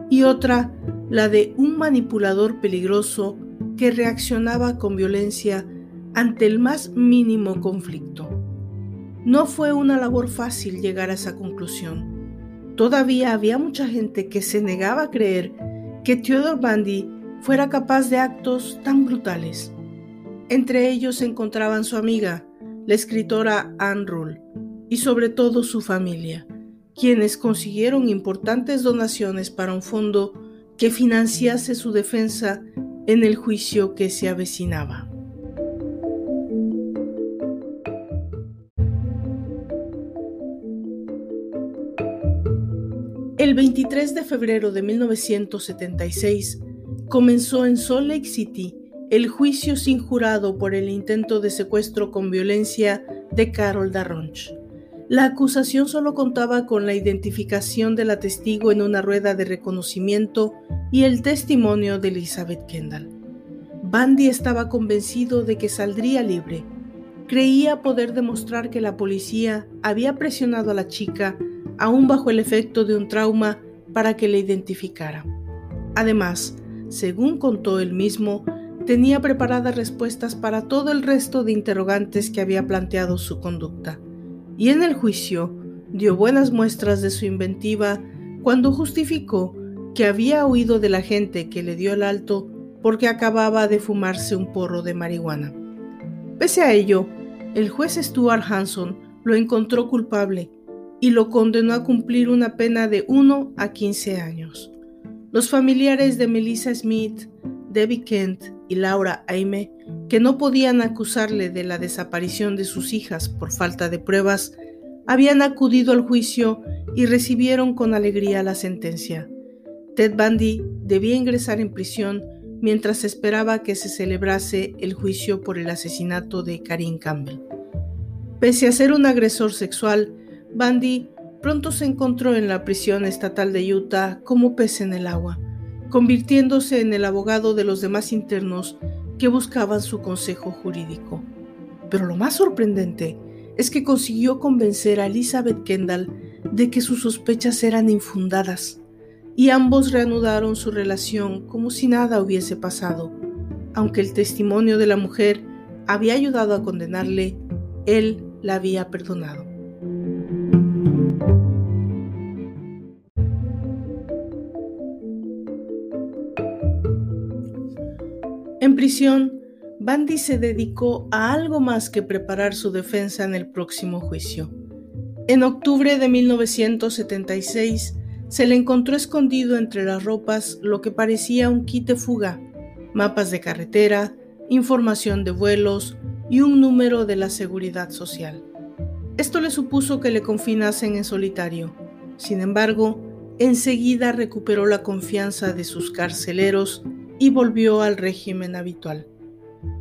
y otra la de un manipulador peligroso que reaccionaba con violencia ante el más mínimo conflicto. No fue una labor fácil llegar a esa conclusión. Todavía había mucha gente que se negaba a creer que Theodore Bandy fuera capaz de actos tan brutales. Entre ellos se encontraban su amiga, la escritora Anne Rule, y sobre todo su familia, quienes consiguieron importantes donaciones para un fondo que financiase su defensa en el juicio que se avecinaba. El 23 de febrero de 1976 comenzó en Salt Lake City el juicio sin jurado por el intento de secuestro con violencia de Carol Darronch. La acusación solo contaba con la identificación de la testigo en una rueda de reconocimiento y el testimonio de Elizabeth Kendall. Bandy estaba convencido de que saldría libre. Creía poder demostrar que la policía había presionado a la chica, aún bajo el efecto de un trauma, para que le identificara. Además, según contó él mismo, tenía preparadas respuestas para todo el resto de interrogantes que había planteado su conducta y en el juicio dio buenas muestras de su inventiva cuando justificó que había huido de la gente que le dio el alto porque acababa de fumarse un porro de marihuana. Pese a ello, el juez Stuart Hanson lo encontró culpable y lo condenó a cumplir una pena de 1 a 15 años. Los familiares de Melissa Smith, Debbie Kent y Laura Aime que no podían acusarle de la desaparición de sus hijas por falta de pruebas, habían acudido al juicio y recibieron con alegría la sentencia. Ted Bundy debía ingresar en prisión mientras esperaba que se celebrase el juicio por el asesinato de Karin Campbell. Pese a ser un agresor sexual, Bundy pronto se encontró en la prisión estatal de Utah como pez en el agua, convirtiéndose en el abogado de los demás internos que buscaban su consejo jurídico. Pero lo más sorprendente es que consiguió convencer a Elizabeth Kendall de que sus sospechas eran infundadas, y ambos reanudaron su relación como si nada hubiese pasado. Aunque el testimonio de la mujer había ayudado a condenarle, él la había perdonado. En prisión, Bandy se dedicó a algo más que preparar su defensa en el próximo juicio. En octubre de 1976 se le encontró escondido entre las ropas lo que parecía un de fuga, mapas de carretera, información de vuelos y un número de la seguridad social. Esto le supuso que le confinasen en solitario. Sin embargo, enseguida recuperó la confianza de sus carceleros y volvió al régimen habitual.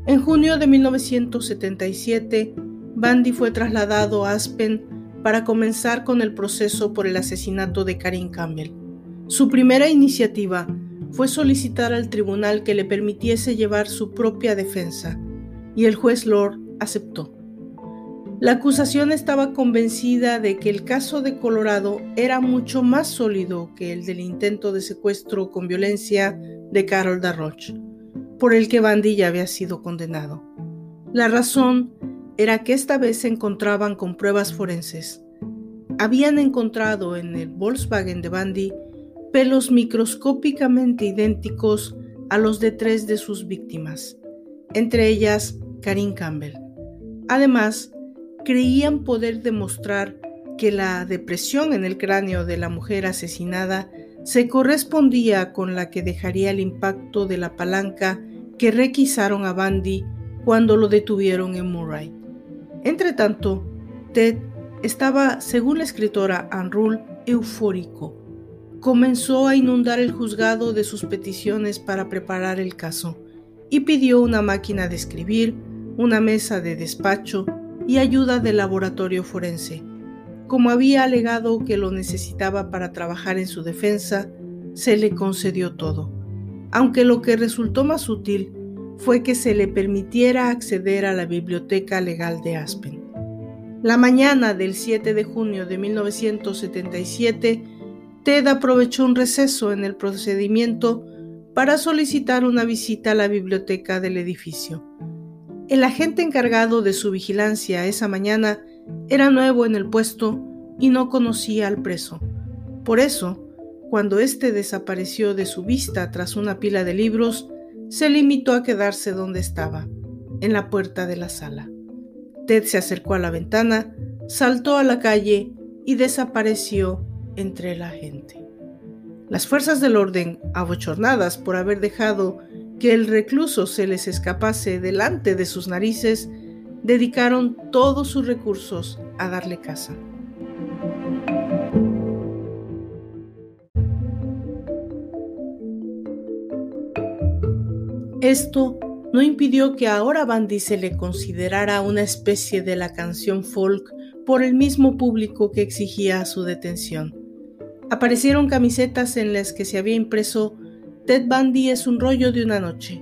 En junio de 1977, Bandy fue trasladado a Aspen para comenzar con el proceso por el asesinato de Karin Campbell. Su primera iniciativa fue solicitar al tribunal que le permitiese llevar su propia defensa, y el juez Lord aceptó. La acusación estaba convencida de que el caso de Colorado era mucho más sólido que el del intento de secuestro con violencia de Carol Darroch, por el que Bandy ya había sido condenado. La razón era que esta vez se encontraban con pruebas forenses. Habían encontrado en el Volkswagen de Bandy pelos microscópicamente idénticos a los de tres de sus víctimas, entre ellas Karin Campbell. Además, creían poder demostrar que la depresión en el cráneo de la mujer asesinada se correspondía con la que dejaría el impacto de la palanca que requisaron a Bandy cuando lo detuvieron en Murray. Entretanto, Ted estaba, según la escritora Anne Rule, eufórico. Comenzó a inundar el juzgado de sus peticiones para preparar el caso y pidió una máquina de escribir, una mesa de despacho y ayuda del laboratorio forense. Como había alegado que lo necesitaba para trabajar en su defensa, se le concedió todo, aunque lo que resultó más útil fue que se le permitiera acceder a la biblioteca legal de Aspen. La mañana del 7 de junio de 1977, Ted aprovechó un receso en el procedimiento para solicitar una visita a la biblioteca del edificio. El agente encargado de su vigilancia esa mañana era nuevo en el puesto y no conocía al preso. Por eso, cuando éste desapareció de su vista tras una pila de libros, se limitó a quedarse donde estaba, en la puerta de la sala. Ted se acercó a la ventana, saltó a la calle y desapareció entre la gente. Las fuerzas del orden, abochornadas por haber dejado que el recluso se les escapase delante de sus narices, dedicaron todos sus recursos a darle caza. Esto no impidió que ahora Bandy se le considerara una especie de la canción folk por el mismo público que exigía su detención. Aparecieron camisetas en las que se había impreso Ted Bundy es un rollo de una noche,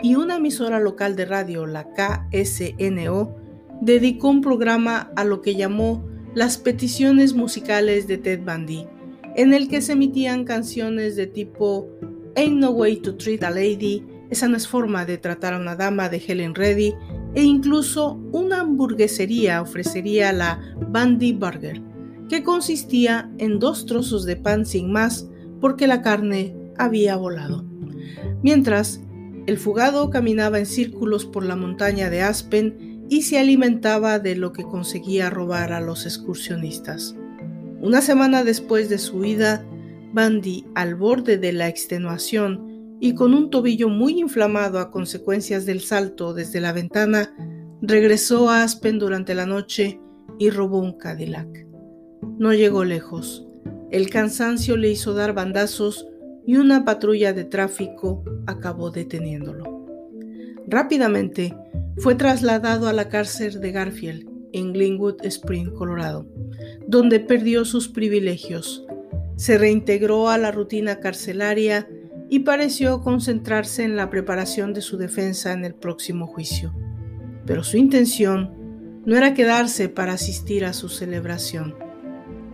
y una emisora local de radio, la KSNO, dedicó un programa a lo que llamó las peticiones musicales de Ted Bundy, en el que se emitían canciones de tipo Ain't No Way to Treat a Lady, esa no es forma de tratar a una dama de Helen Reddy, e incluso una hamburguesería ofrecería la Bundy Burger, que consistía en dos trozos de pan sin más porque la carne había volado. Mientras, el fugado caminaba en círculos por la montaña de Aspen y se alimentaba de lo que conseguía robar a los excursionistas. Una semana después de su huida, Bandy, al borde de la extenuación y con un tobillo muy inflamado a consecuencias del salto desde la ventana, regresó a Aspen durante la noche y robó un Cadillac. No llegó lejos. El cansancio le hizo dar bandazos y una patrulla de tráfico acabó deteniéndolo. Rápidamente fue trasladado a la cárcel de Garfield en Glenwood Spring, Colorado, donde perdió sus privilegios. Se reintegró a la rutina carcelaria y pareció concentrarse en la preparación de su defensa en el próximo juicio. Pero su intención no era quedarse para asistir a su celebración.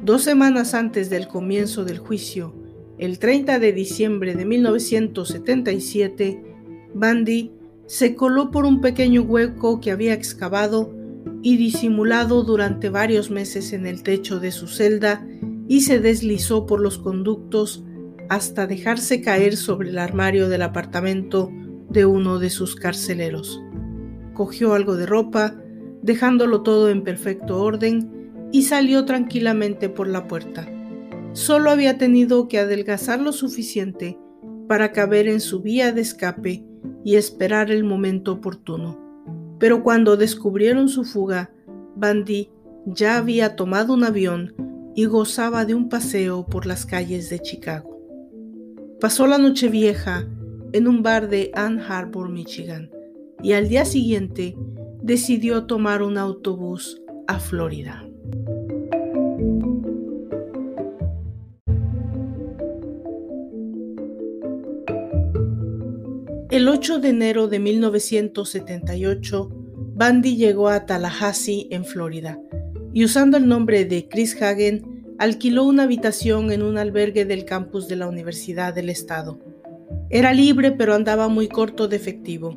Dos semanas antes del comienzo del juicio, el 30 de diciembre de 1977, Bandy se coló por un pequeño hueco que había excavado y disimulado durante varios meses en el techo de su celda y se deslizó por los conductos hasta dejarse caer sobre el armario del apartamento de uno de sus carceleros. Cogió algo de ropa, dejándolo todo en perfecto orden, y salió tranquilamente por la puerta. Solo había tenido que adelgazar lo suficiente para caber en su vía de escape y esperar el momento oportuno. Pero cuando descubrieron su fuga, Bandy ya había tomado un avión y gozaba de un paseo por las calles de Chicago. Pasó la noche vieja en un bar de Ann Arbor, Michigan, y al día siguiente decidió tomar un autobús a Florida. El 8 de enero de 1978, Bandy llegó a Tallahassee, en Florida, y usando el nombre de Chris Hagen, alquiló una habitación en un albergue del campus de la Universidad del Estado. Era libre pero andaba muy corto de efectivo,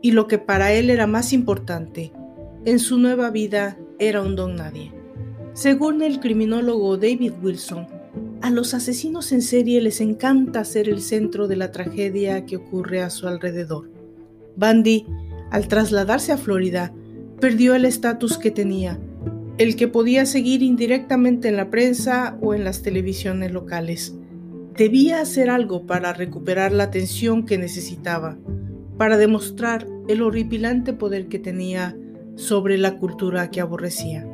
y lo que para él era más importante, en su nueva vida era un don nadie. Según el criminólogo David Wilson, a los asesinos en serie les encanta ser el centro de la tragedia que ocurre a su alrededor. Bundy, al trasladarse a Florida, perdió el estatus que tenía, el que podía seguir indirectamente en la prensa o en las televisiones locales. Debía hacer algo para recuperar la atención que necesitaba, para demostrar el horripilante poder que tenía sobre la cultura que aborrecía.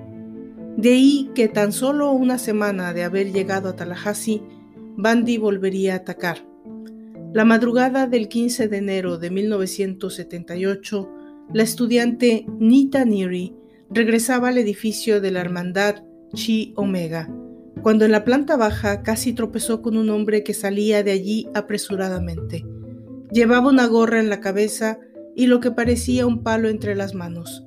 De ahí que tan solo una semana de haber llegado a Tallahassee, Bundy volvería a atacar. La madrugada del 15 de enero de 1978, la estudiante Nita Neary regresaba al edificio de la hermandad Chi Omega, cuando en la planta baja casi tropezó con un hombre que salía de allí apresuradamente. Llevaba una gorra en la cabeza y lo que parecía un palo entre las manos.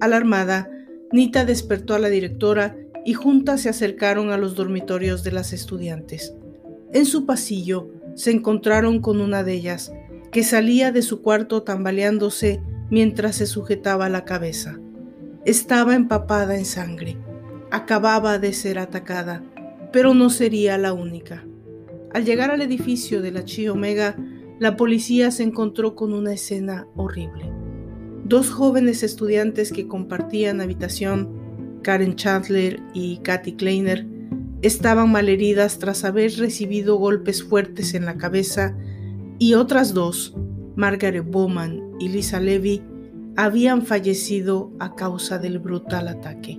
Alarmada, Nita despertó a la directora y juntas se acercaron a los dormitorios de las estudiantes. En su pasillo se encontraron con una de ellas, que salía de su cuarto tambaleándose mientras se sujetaba la cabeza. Estaba empapada en sangre. Acababa de ser atacada, pero no sería la única. Al llegar al edificio de la Chi Omega, la policía se encontró con una escena horrible. Dos jóvenes estudiantes que compartían habitación, Karen Chandler y Kathy Kleiner, estaban malheridas tras haber recibido golpes fuertes en la cabeza y otras dos, Margaret Bowman y Lisa Levy, habían fallecido a causa del brutal ataque.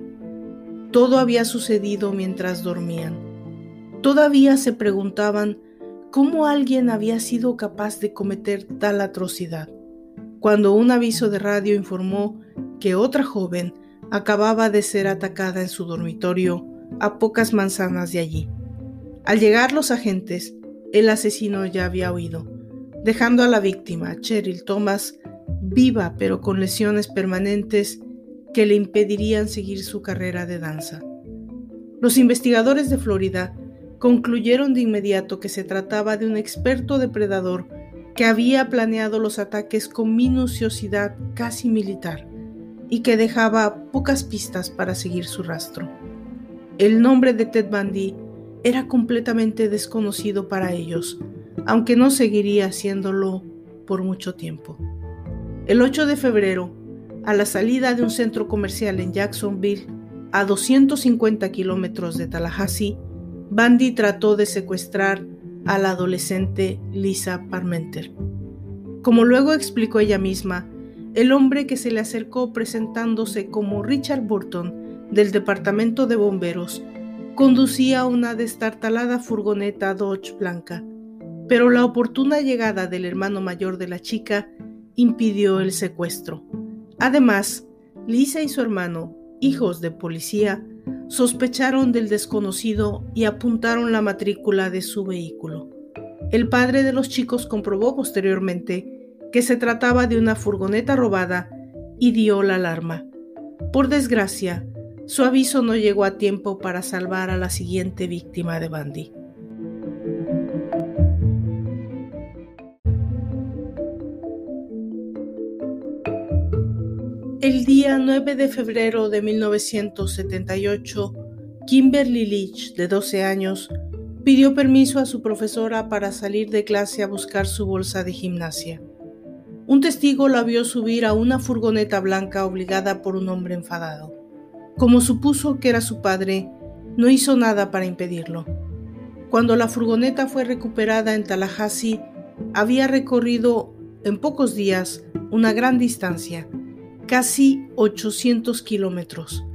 Todo había sucedido mientras dormían. Todavía se preguntaban cómo alguien había sido capaz de cometer tal atrocidad, cuando un aviso de radio informó que otra joven acababa de ser atacada en su dormitorio a pocas manzanas de allí. Al llegar los agentes, el asesino ya había huido, dejando a la víctima, Cheryl Thomas, viva pero con lesiones permanentes que le impedirían seguir su carrera de danza. Los investigadores de Florida concluyeron de inmediato que se trataba de un experto depredador que había planeado los ataques con minuciosidad casi militar y que dejaba pocas pistas para seguir su rastro. El nombre de Ted Bundy era completamente desconocido para ellos, aunque no seguiría haciéndolo por mucho tiempo. El 8 de febrero, a la salida de un centro comercial en Jacksonville, a 250 kilómetros de Tallahassee, Bundy trató de secuestrar a la adolescente Lisa Parmenter. Como luego explicó ella misma, el hombre que se le acercó presentándose como Richard Burton del Departamento de Bomberos conducía una destartalada furgoneta Dodge blanca, pero la oportuna llegada del hermano mayor de la chica impidió el secuestro. Además, Lisa y su hermano, hijos de policía, sospecharon del desconocido y apuntaron la matrícula de su vehículo. El padre de los chicos comprobó posteriormente que se trataba de una furgoneta robada y dio la alarma. Por desgracia, su aviso no llegó a tiempo para salvar a la siguiente víctima de Bandy. El día 9 de febrero de 1978, Kimberly Leach, de 12 años, pidió permiso a su profesora para salir de clase a buscar su bolsa de gimnasia. Un testigo la vio subir a una furgoneta blanca obligada por un hombre enfadado. Como supuso que era su padre, no hizo nada para impedirlo. Cuando la furgoneta fue recuperada en Tallahassee, había recorrido en pocos días una gran distancia casi 800 kilómetros.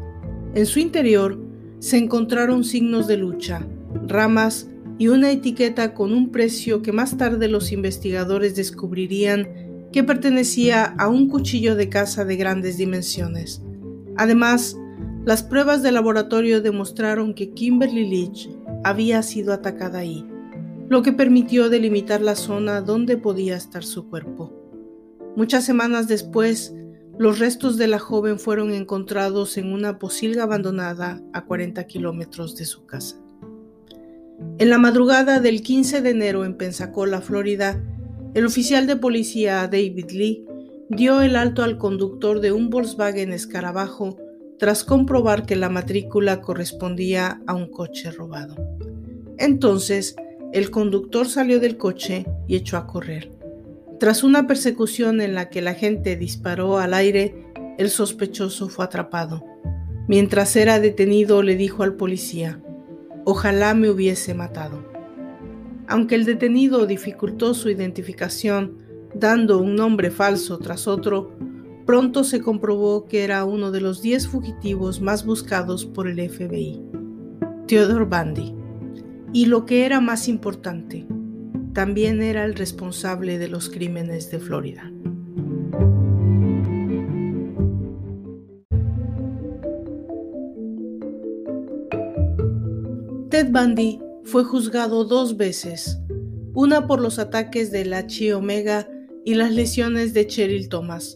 En su interior se encontraron signos de lucha, ramas y una etiqueta con un precio que más tarde los investigadores descubrirían que pertenecía a un cuchillo de caza de grandes dimensiones. Además, las pruebas de laboratorio demostraron que Kimberly Leach había sido atacada ahí, lo que permitió delimitar la zona donde podía estar su cuerpo. Muchas semanas después, los restos de la joven fueron encontrados en una posilga abandonada a 40 kilómetros de su casa. En la madrugada del 15 de enero en Pensacola, Florida, el oficial de policía David Lee dio el alto al conductor de un Volkswagen Escarabajo tras comprobar que la matrícula correspondía a un coche robado. Entonces, el conductor salió del coche y echó a correr. Tras una persecución en la que la gente disparó al aire, el sospechoso fue atrapado. Mientras era detenido le dijo al policía, ojalá me hubiese matado. Aunque el detenido dificultó su identificación dando un nombre falso tras otro, pronto se comprobó que era uno de los 10 fugitivos más buscados por el FBI, Theodore Bundy. Y lo que era más importante, también era el responsable de los crímenes de Florida. Ted Bundy fue juzgado dos veces, una por los ataques de la Chi Omega y las lesiones de Cheryl Thomas,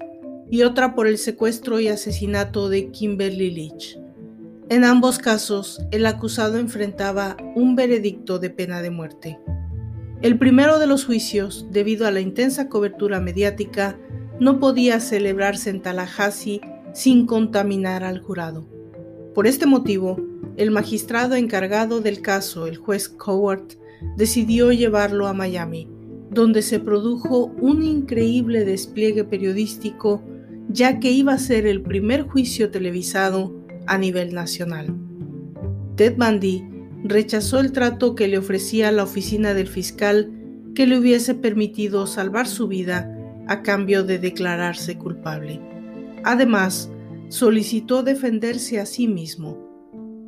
y otra por el secuestro y asesinato de Kimberly Leach. En ambos casos, el acusado enfrentaba un veredicto de pena de muerte. El primero de los juicios, debido a la intensa cobertura mediática, no podía celebrarse en Tallahassee sin contaminar al jurado. Por este motivo, el magistrado encargado del caso, el juez Cowart, decidió llevarlo a Miami, donde se produjo un increíble despliegue periodístico, ya que iba a ser el primer juicio televisado a nivel nacional. Ted Bundy rechazó el trato que le ofrecía la oficina del fiscal que le hubiese permitido salvar su vida a cambio de declararse culpable. Además, solicitó defenderse a sí mismo.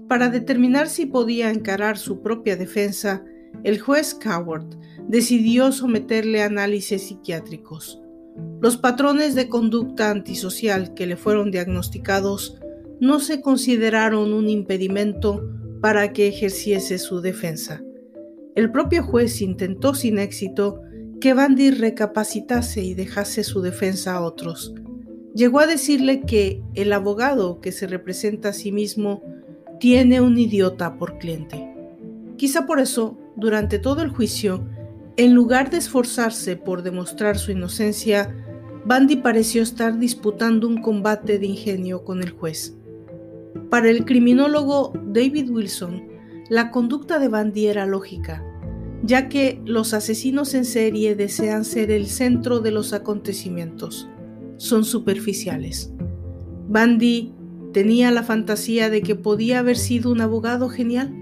Para determinar si podía encarar su propia defensa, el juez Coward decidió someterle a análisis psiquiátricos. Los patrones de conducta antisocial que le fueron diagnosticados no se consideraron un impedimento para que ejerciese su defensa. El propio juez intentó sin éxito que Bandy recapacitase y dejase su defensa a otros. Llegó a decirle que el abogado que se representa a sí mismo tiene un idiota por cliente. Quizá por eso, durante todo el juicio, en lugar de esforzarse por demostrar su inocencia, Bandy pareció estar disputando un combate de ingenio con el juez. Para el criminólogo David Wilson, la conducta de Bandy era lógica, ya que los asesinos en serie desean ser el centro de los acontecimientos. Son superficiales. Bandy tenía la fantasía de que podía haber sido un abogado genial.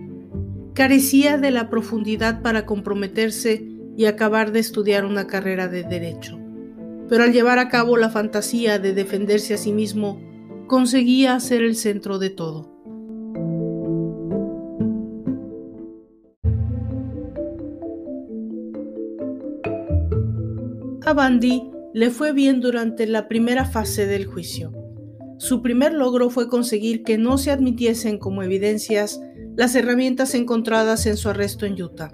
Carecía de la profundidad para comprometerse y acabar de estudiar una carrera de derecho. Pero al llevar a cabo la fantasía de defenderse a sí mismo, conseguía ser el centro de todo. A Bandy le fue bien durante la primera fase del juicio. Su primer logro fue conseguir que no se admitiesen como evidencias las herramientas encontradas en su arresto en Utah.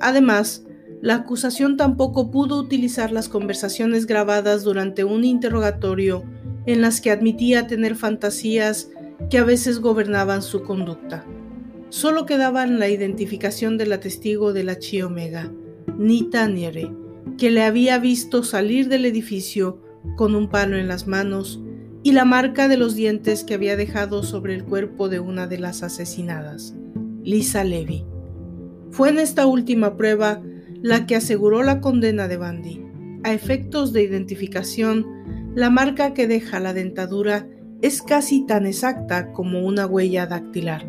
Además, la acusación tampoco pudo utilizar las conversaciones grabadas durante un interrogatorio en las que admitía tener fantasías que a veces gobernaban su conducta. Solo quedaban la identificación de la testigo de la Chi Omega, Nita Niere, que le había visto salir del edificio con un palo en las manos y la marca de los dientes que había dejado sobre el cuerpo de una de las asesinadas, Lisa Levy. Fue en esta última prueba la que aseguró la condena de Bandy. A efectos de identificación, la marca que deja la dentadura es casi tan exacta como una huella dactilar.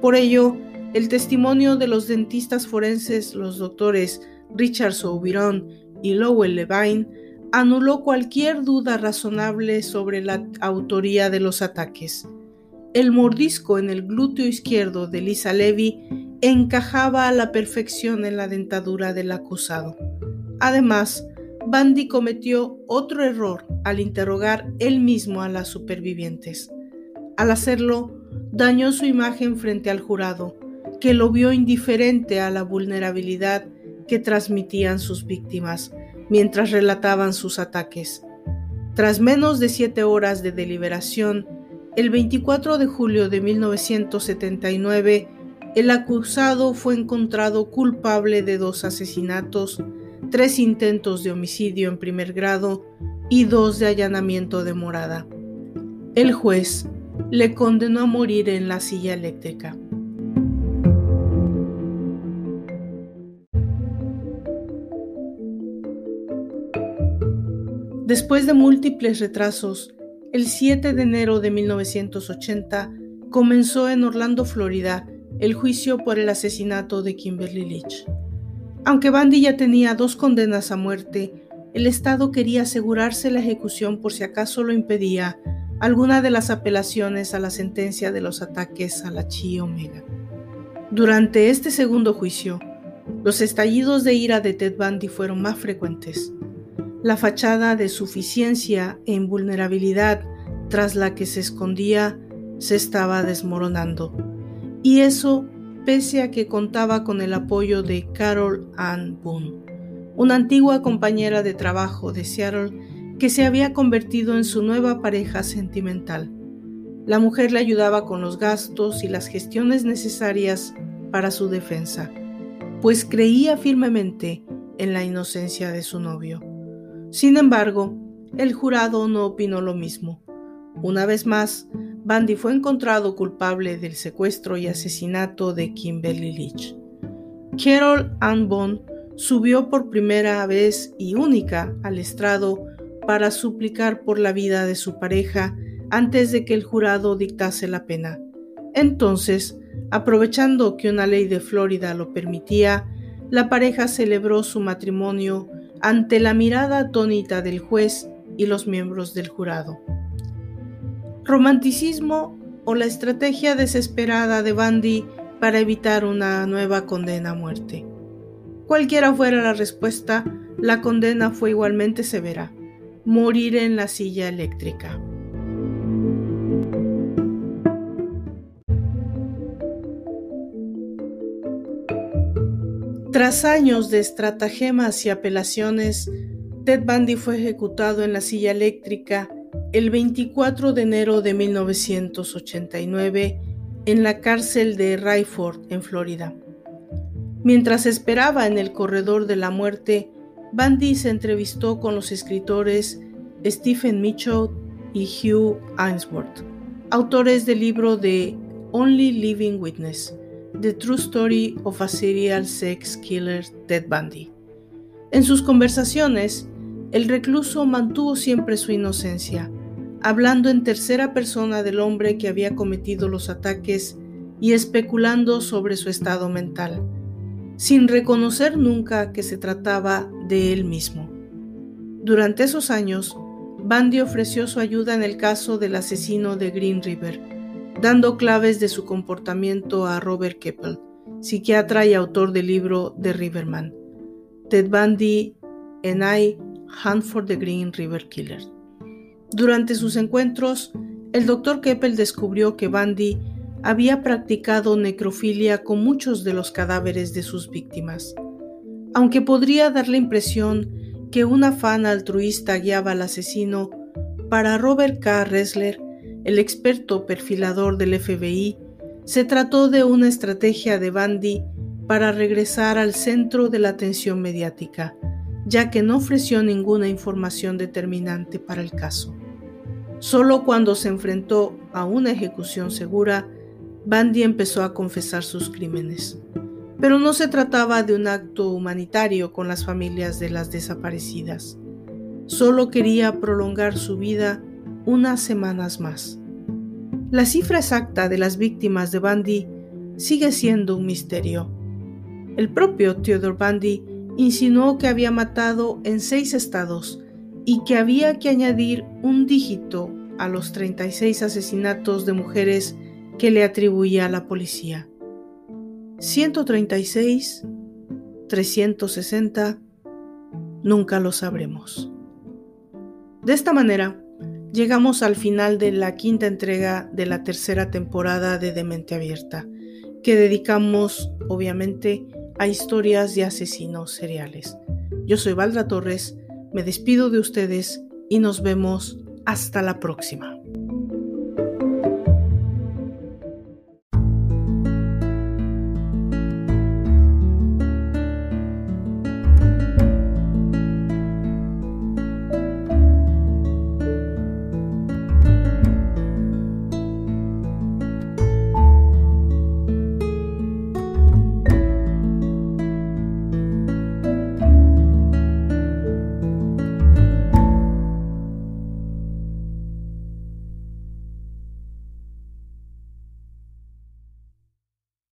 Por ello, el testimonio de los dentistas forenses, los doctores Richard Soubiron y Lowell Levine, anuló cualquier duda razonable sobre la autoría de los ataques. El mordisco en el glúteo izquierdo de Lisa Levy encajaba a la perfección en la dentadura del acusado. Además, Bandy cometió otro error al interrogar él mismo a las supervivientes. Al hacerlo, dañó su imagen frente al jurado, que lo vio indiferente a la vulnerabilidad que transmitían sus víctimas mientras relataban sus ataques. Tras menos de siete horas de deliberación, el 24 de julio de 1979, el acusado fue encontrado culpable de dos asesinatos, tres intentos de homicidio en primer grado y dos de allanamiento de morada. El juez le condenó a morir en la silla eléctrica. Después de múltiples retrasos, el 7 de enero de 1980 comenzó en Orlando, Florida, el juicio por el asesinato de Kimberly Leach. Aunque Bandy ya tenía dos condenas a muerte, el Estado quería asegurarse la ejecución por si acaso lo impedía alguna de las apelaciones a la sentencia de los ataques a la Chi Omega. Durante este segundo juicio, los estallidos de ira de Ted Bundy fueron más frecuentes. La fachada de suficiencia e invulnerabilidad tras la que se escondía se estaba desmoronando. Y eso pese a que contaba con el apoyo de Carol Ann Boone, una antigua compañera de trabajo de Seattle que se había convertido en su nueva pareja sentimental. La mujer le ayudaba con los gastos y las gestiones necesarias para su defensa, pues creía firmemente en la inocencia de su novio. Sin embargo, el jurado no opinó lo mismo. Una vez más, Bandy fue encontrado culpable del secuestro y asesinato de Kimberly Leach. Carol Ann Bond subió por primera vez y única al estrado para suplicar por la vida de su pareja antes de que el jurado dictase la pena. Entonces, aprovechando que una ley de Florida lo permitía, la pareja celebró su matrimonio ante la mirada atónita del juez y los miembros del jurado. Romanticismo o la estrategia desesperada de Bandy para evitar una nueva condena a muerte. Cualquiera fuera la respuesta, la condena fue igualmente severa, morir en la silla eléctrica. Tras años de estratagemas y apelaciones, Ted Bundy fue ejecutado en la silla eléctrica el 24 de enero de 1989 en la cárcel de Rayford, en Florida. Mientras esperaba en el corredor de la muerte, Bundy se entrevistó con los escritores Stephen Mitchell y Hugh Ainsworth, autores del libro de Only Living Witness, The True Story of a Serial Sex Killer Ted Bundy. En sus conversaciones, el recluso mantuvo siempre su inocencia, hablando en tercera persona del hombre que había cometido los ataques y especulando sobre su estado mental, sin reconocer nunca que se trataba de él mismo. Durante esos años, Bundy ofreció su ayuda en el caso del asesino de Green River, dando claves de su comportamiento a Robert Keppel, psiquiatra y autor del libro The Riverman, Ted Bundy and I Hunt for the Green River Killer. Durante sus encuentros, el doctor Keppel descubrió que Bundy había practicado necrofilia con muchos de los cadáveres de sus víctimas. Aunque podría dar la impresión que un afán altruista guiaba al asesino, para Robert K. Ressler el experto perfilador del FBI, se trató de una estrategia de Bandy para regresar al centro de la atención mediática, ya que no ofreció ninguna información determinante para el caso. Solo cuando se enfrentó a una ejecución segura, Bandy empezó a confesar sus crímenes. Pero no se trataba de un acto humanitario con las familias de las desaparecidas. Solo quería prolongar su vida unas semanas más. La cifra exacta de las víctimas de Bundy sigue siendo un misterio. El propio Theodore Bundy insinuó que había matado en seis estados y que había que añadir un dígito a los 36 asesinatos de mujeres que le atribuía a la policía. 136, 360, nunca lo sabremos. De esta manera, llegamos al final de la quinta entrega de la tercera temporada de Demente Abierta, que dedicamos obviamente a historias de asesinos seriales. Yo soy Valdra Torres, me despido de ustedes y nos vemos hasta la próxima.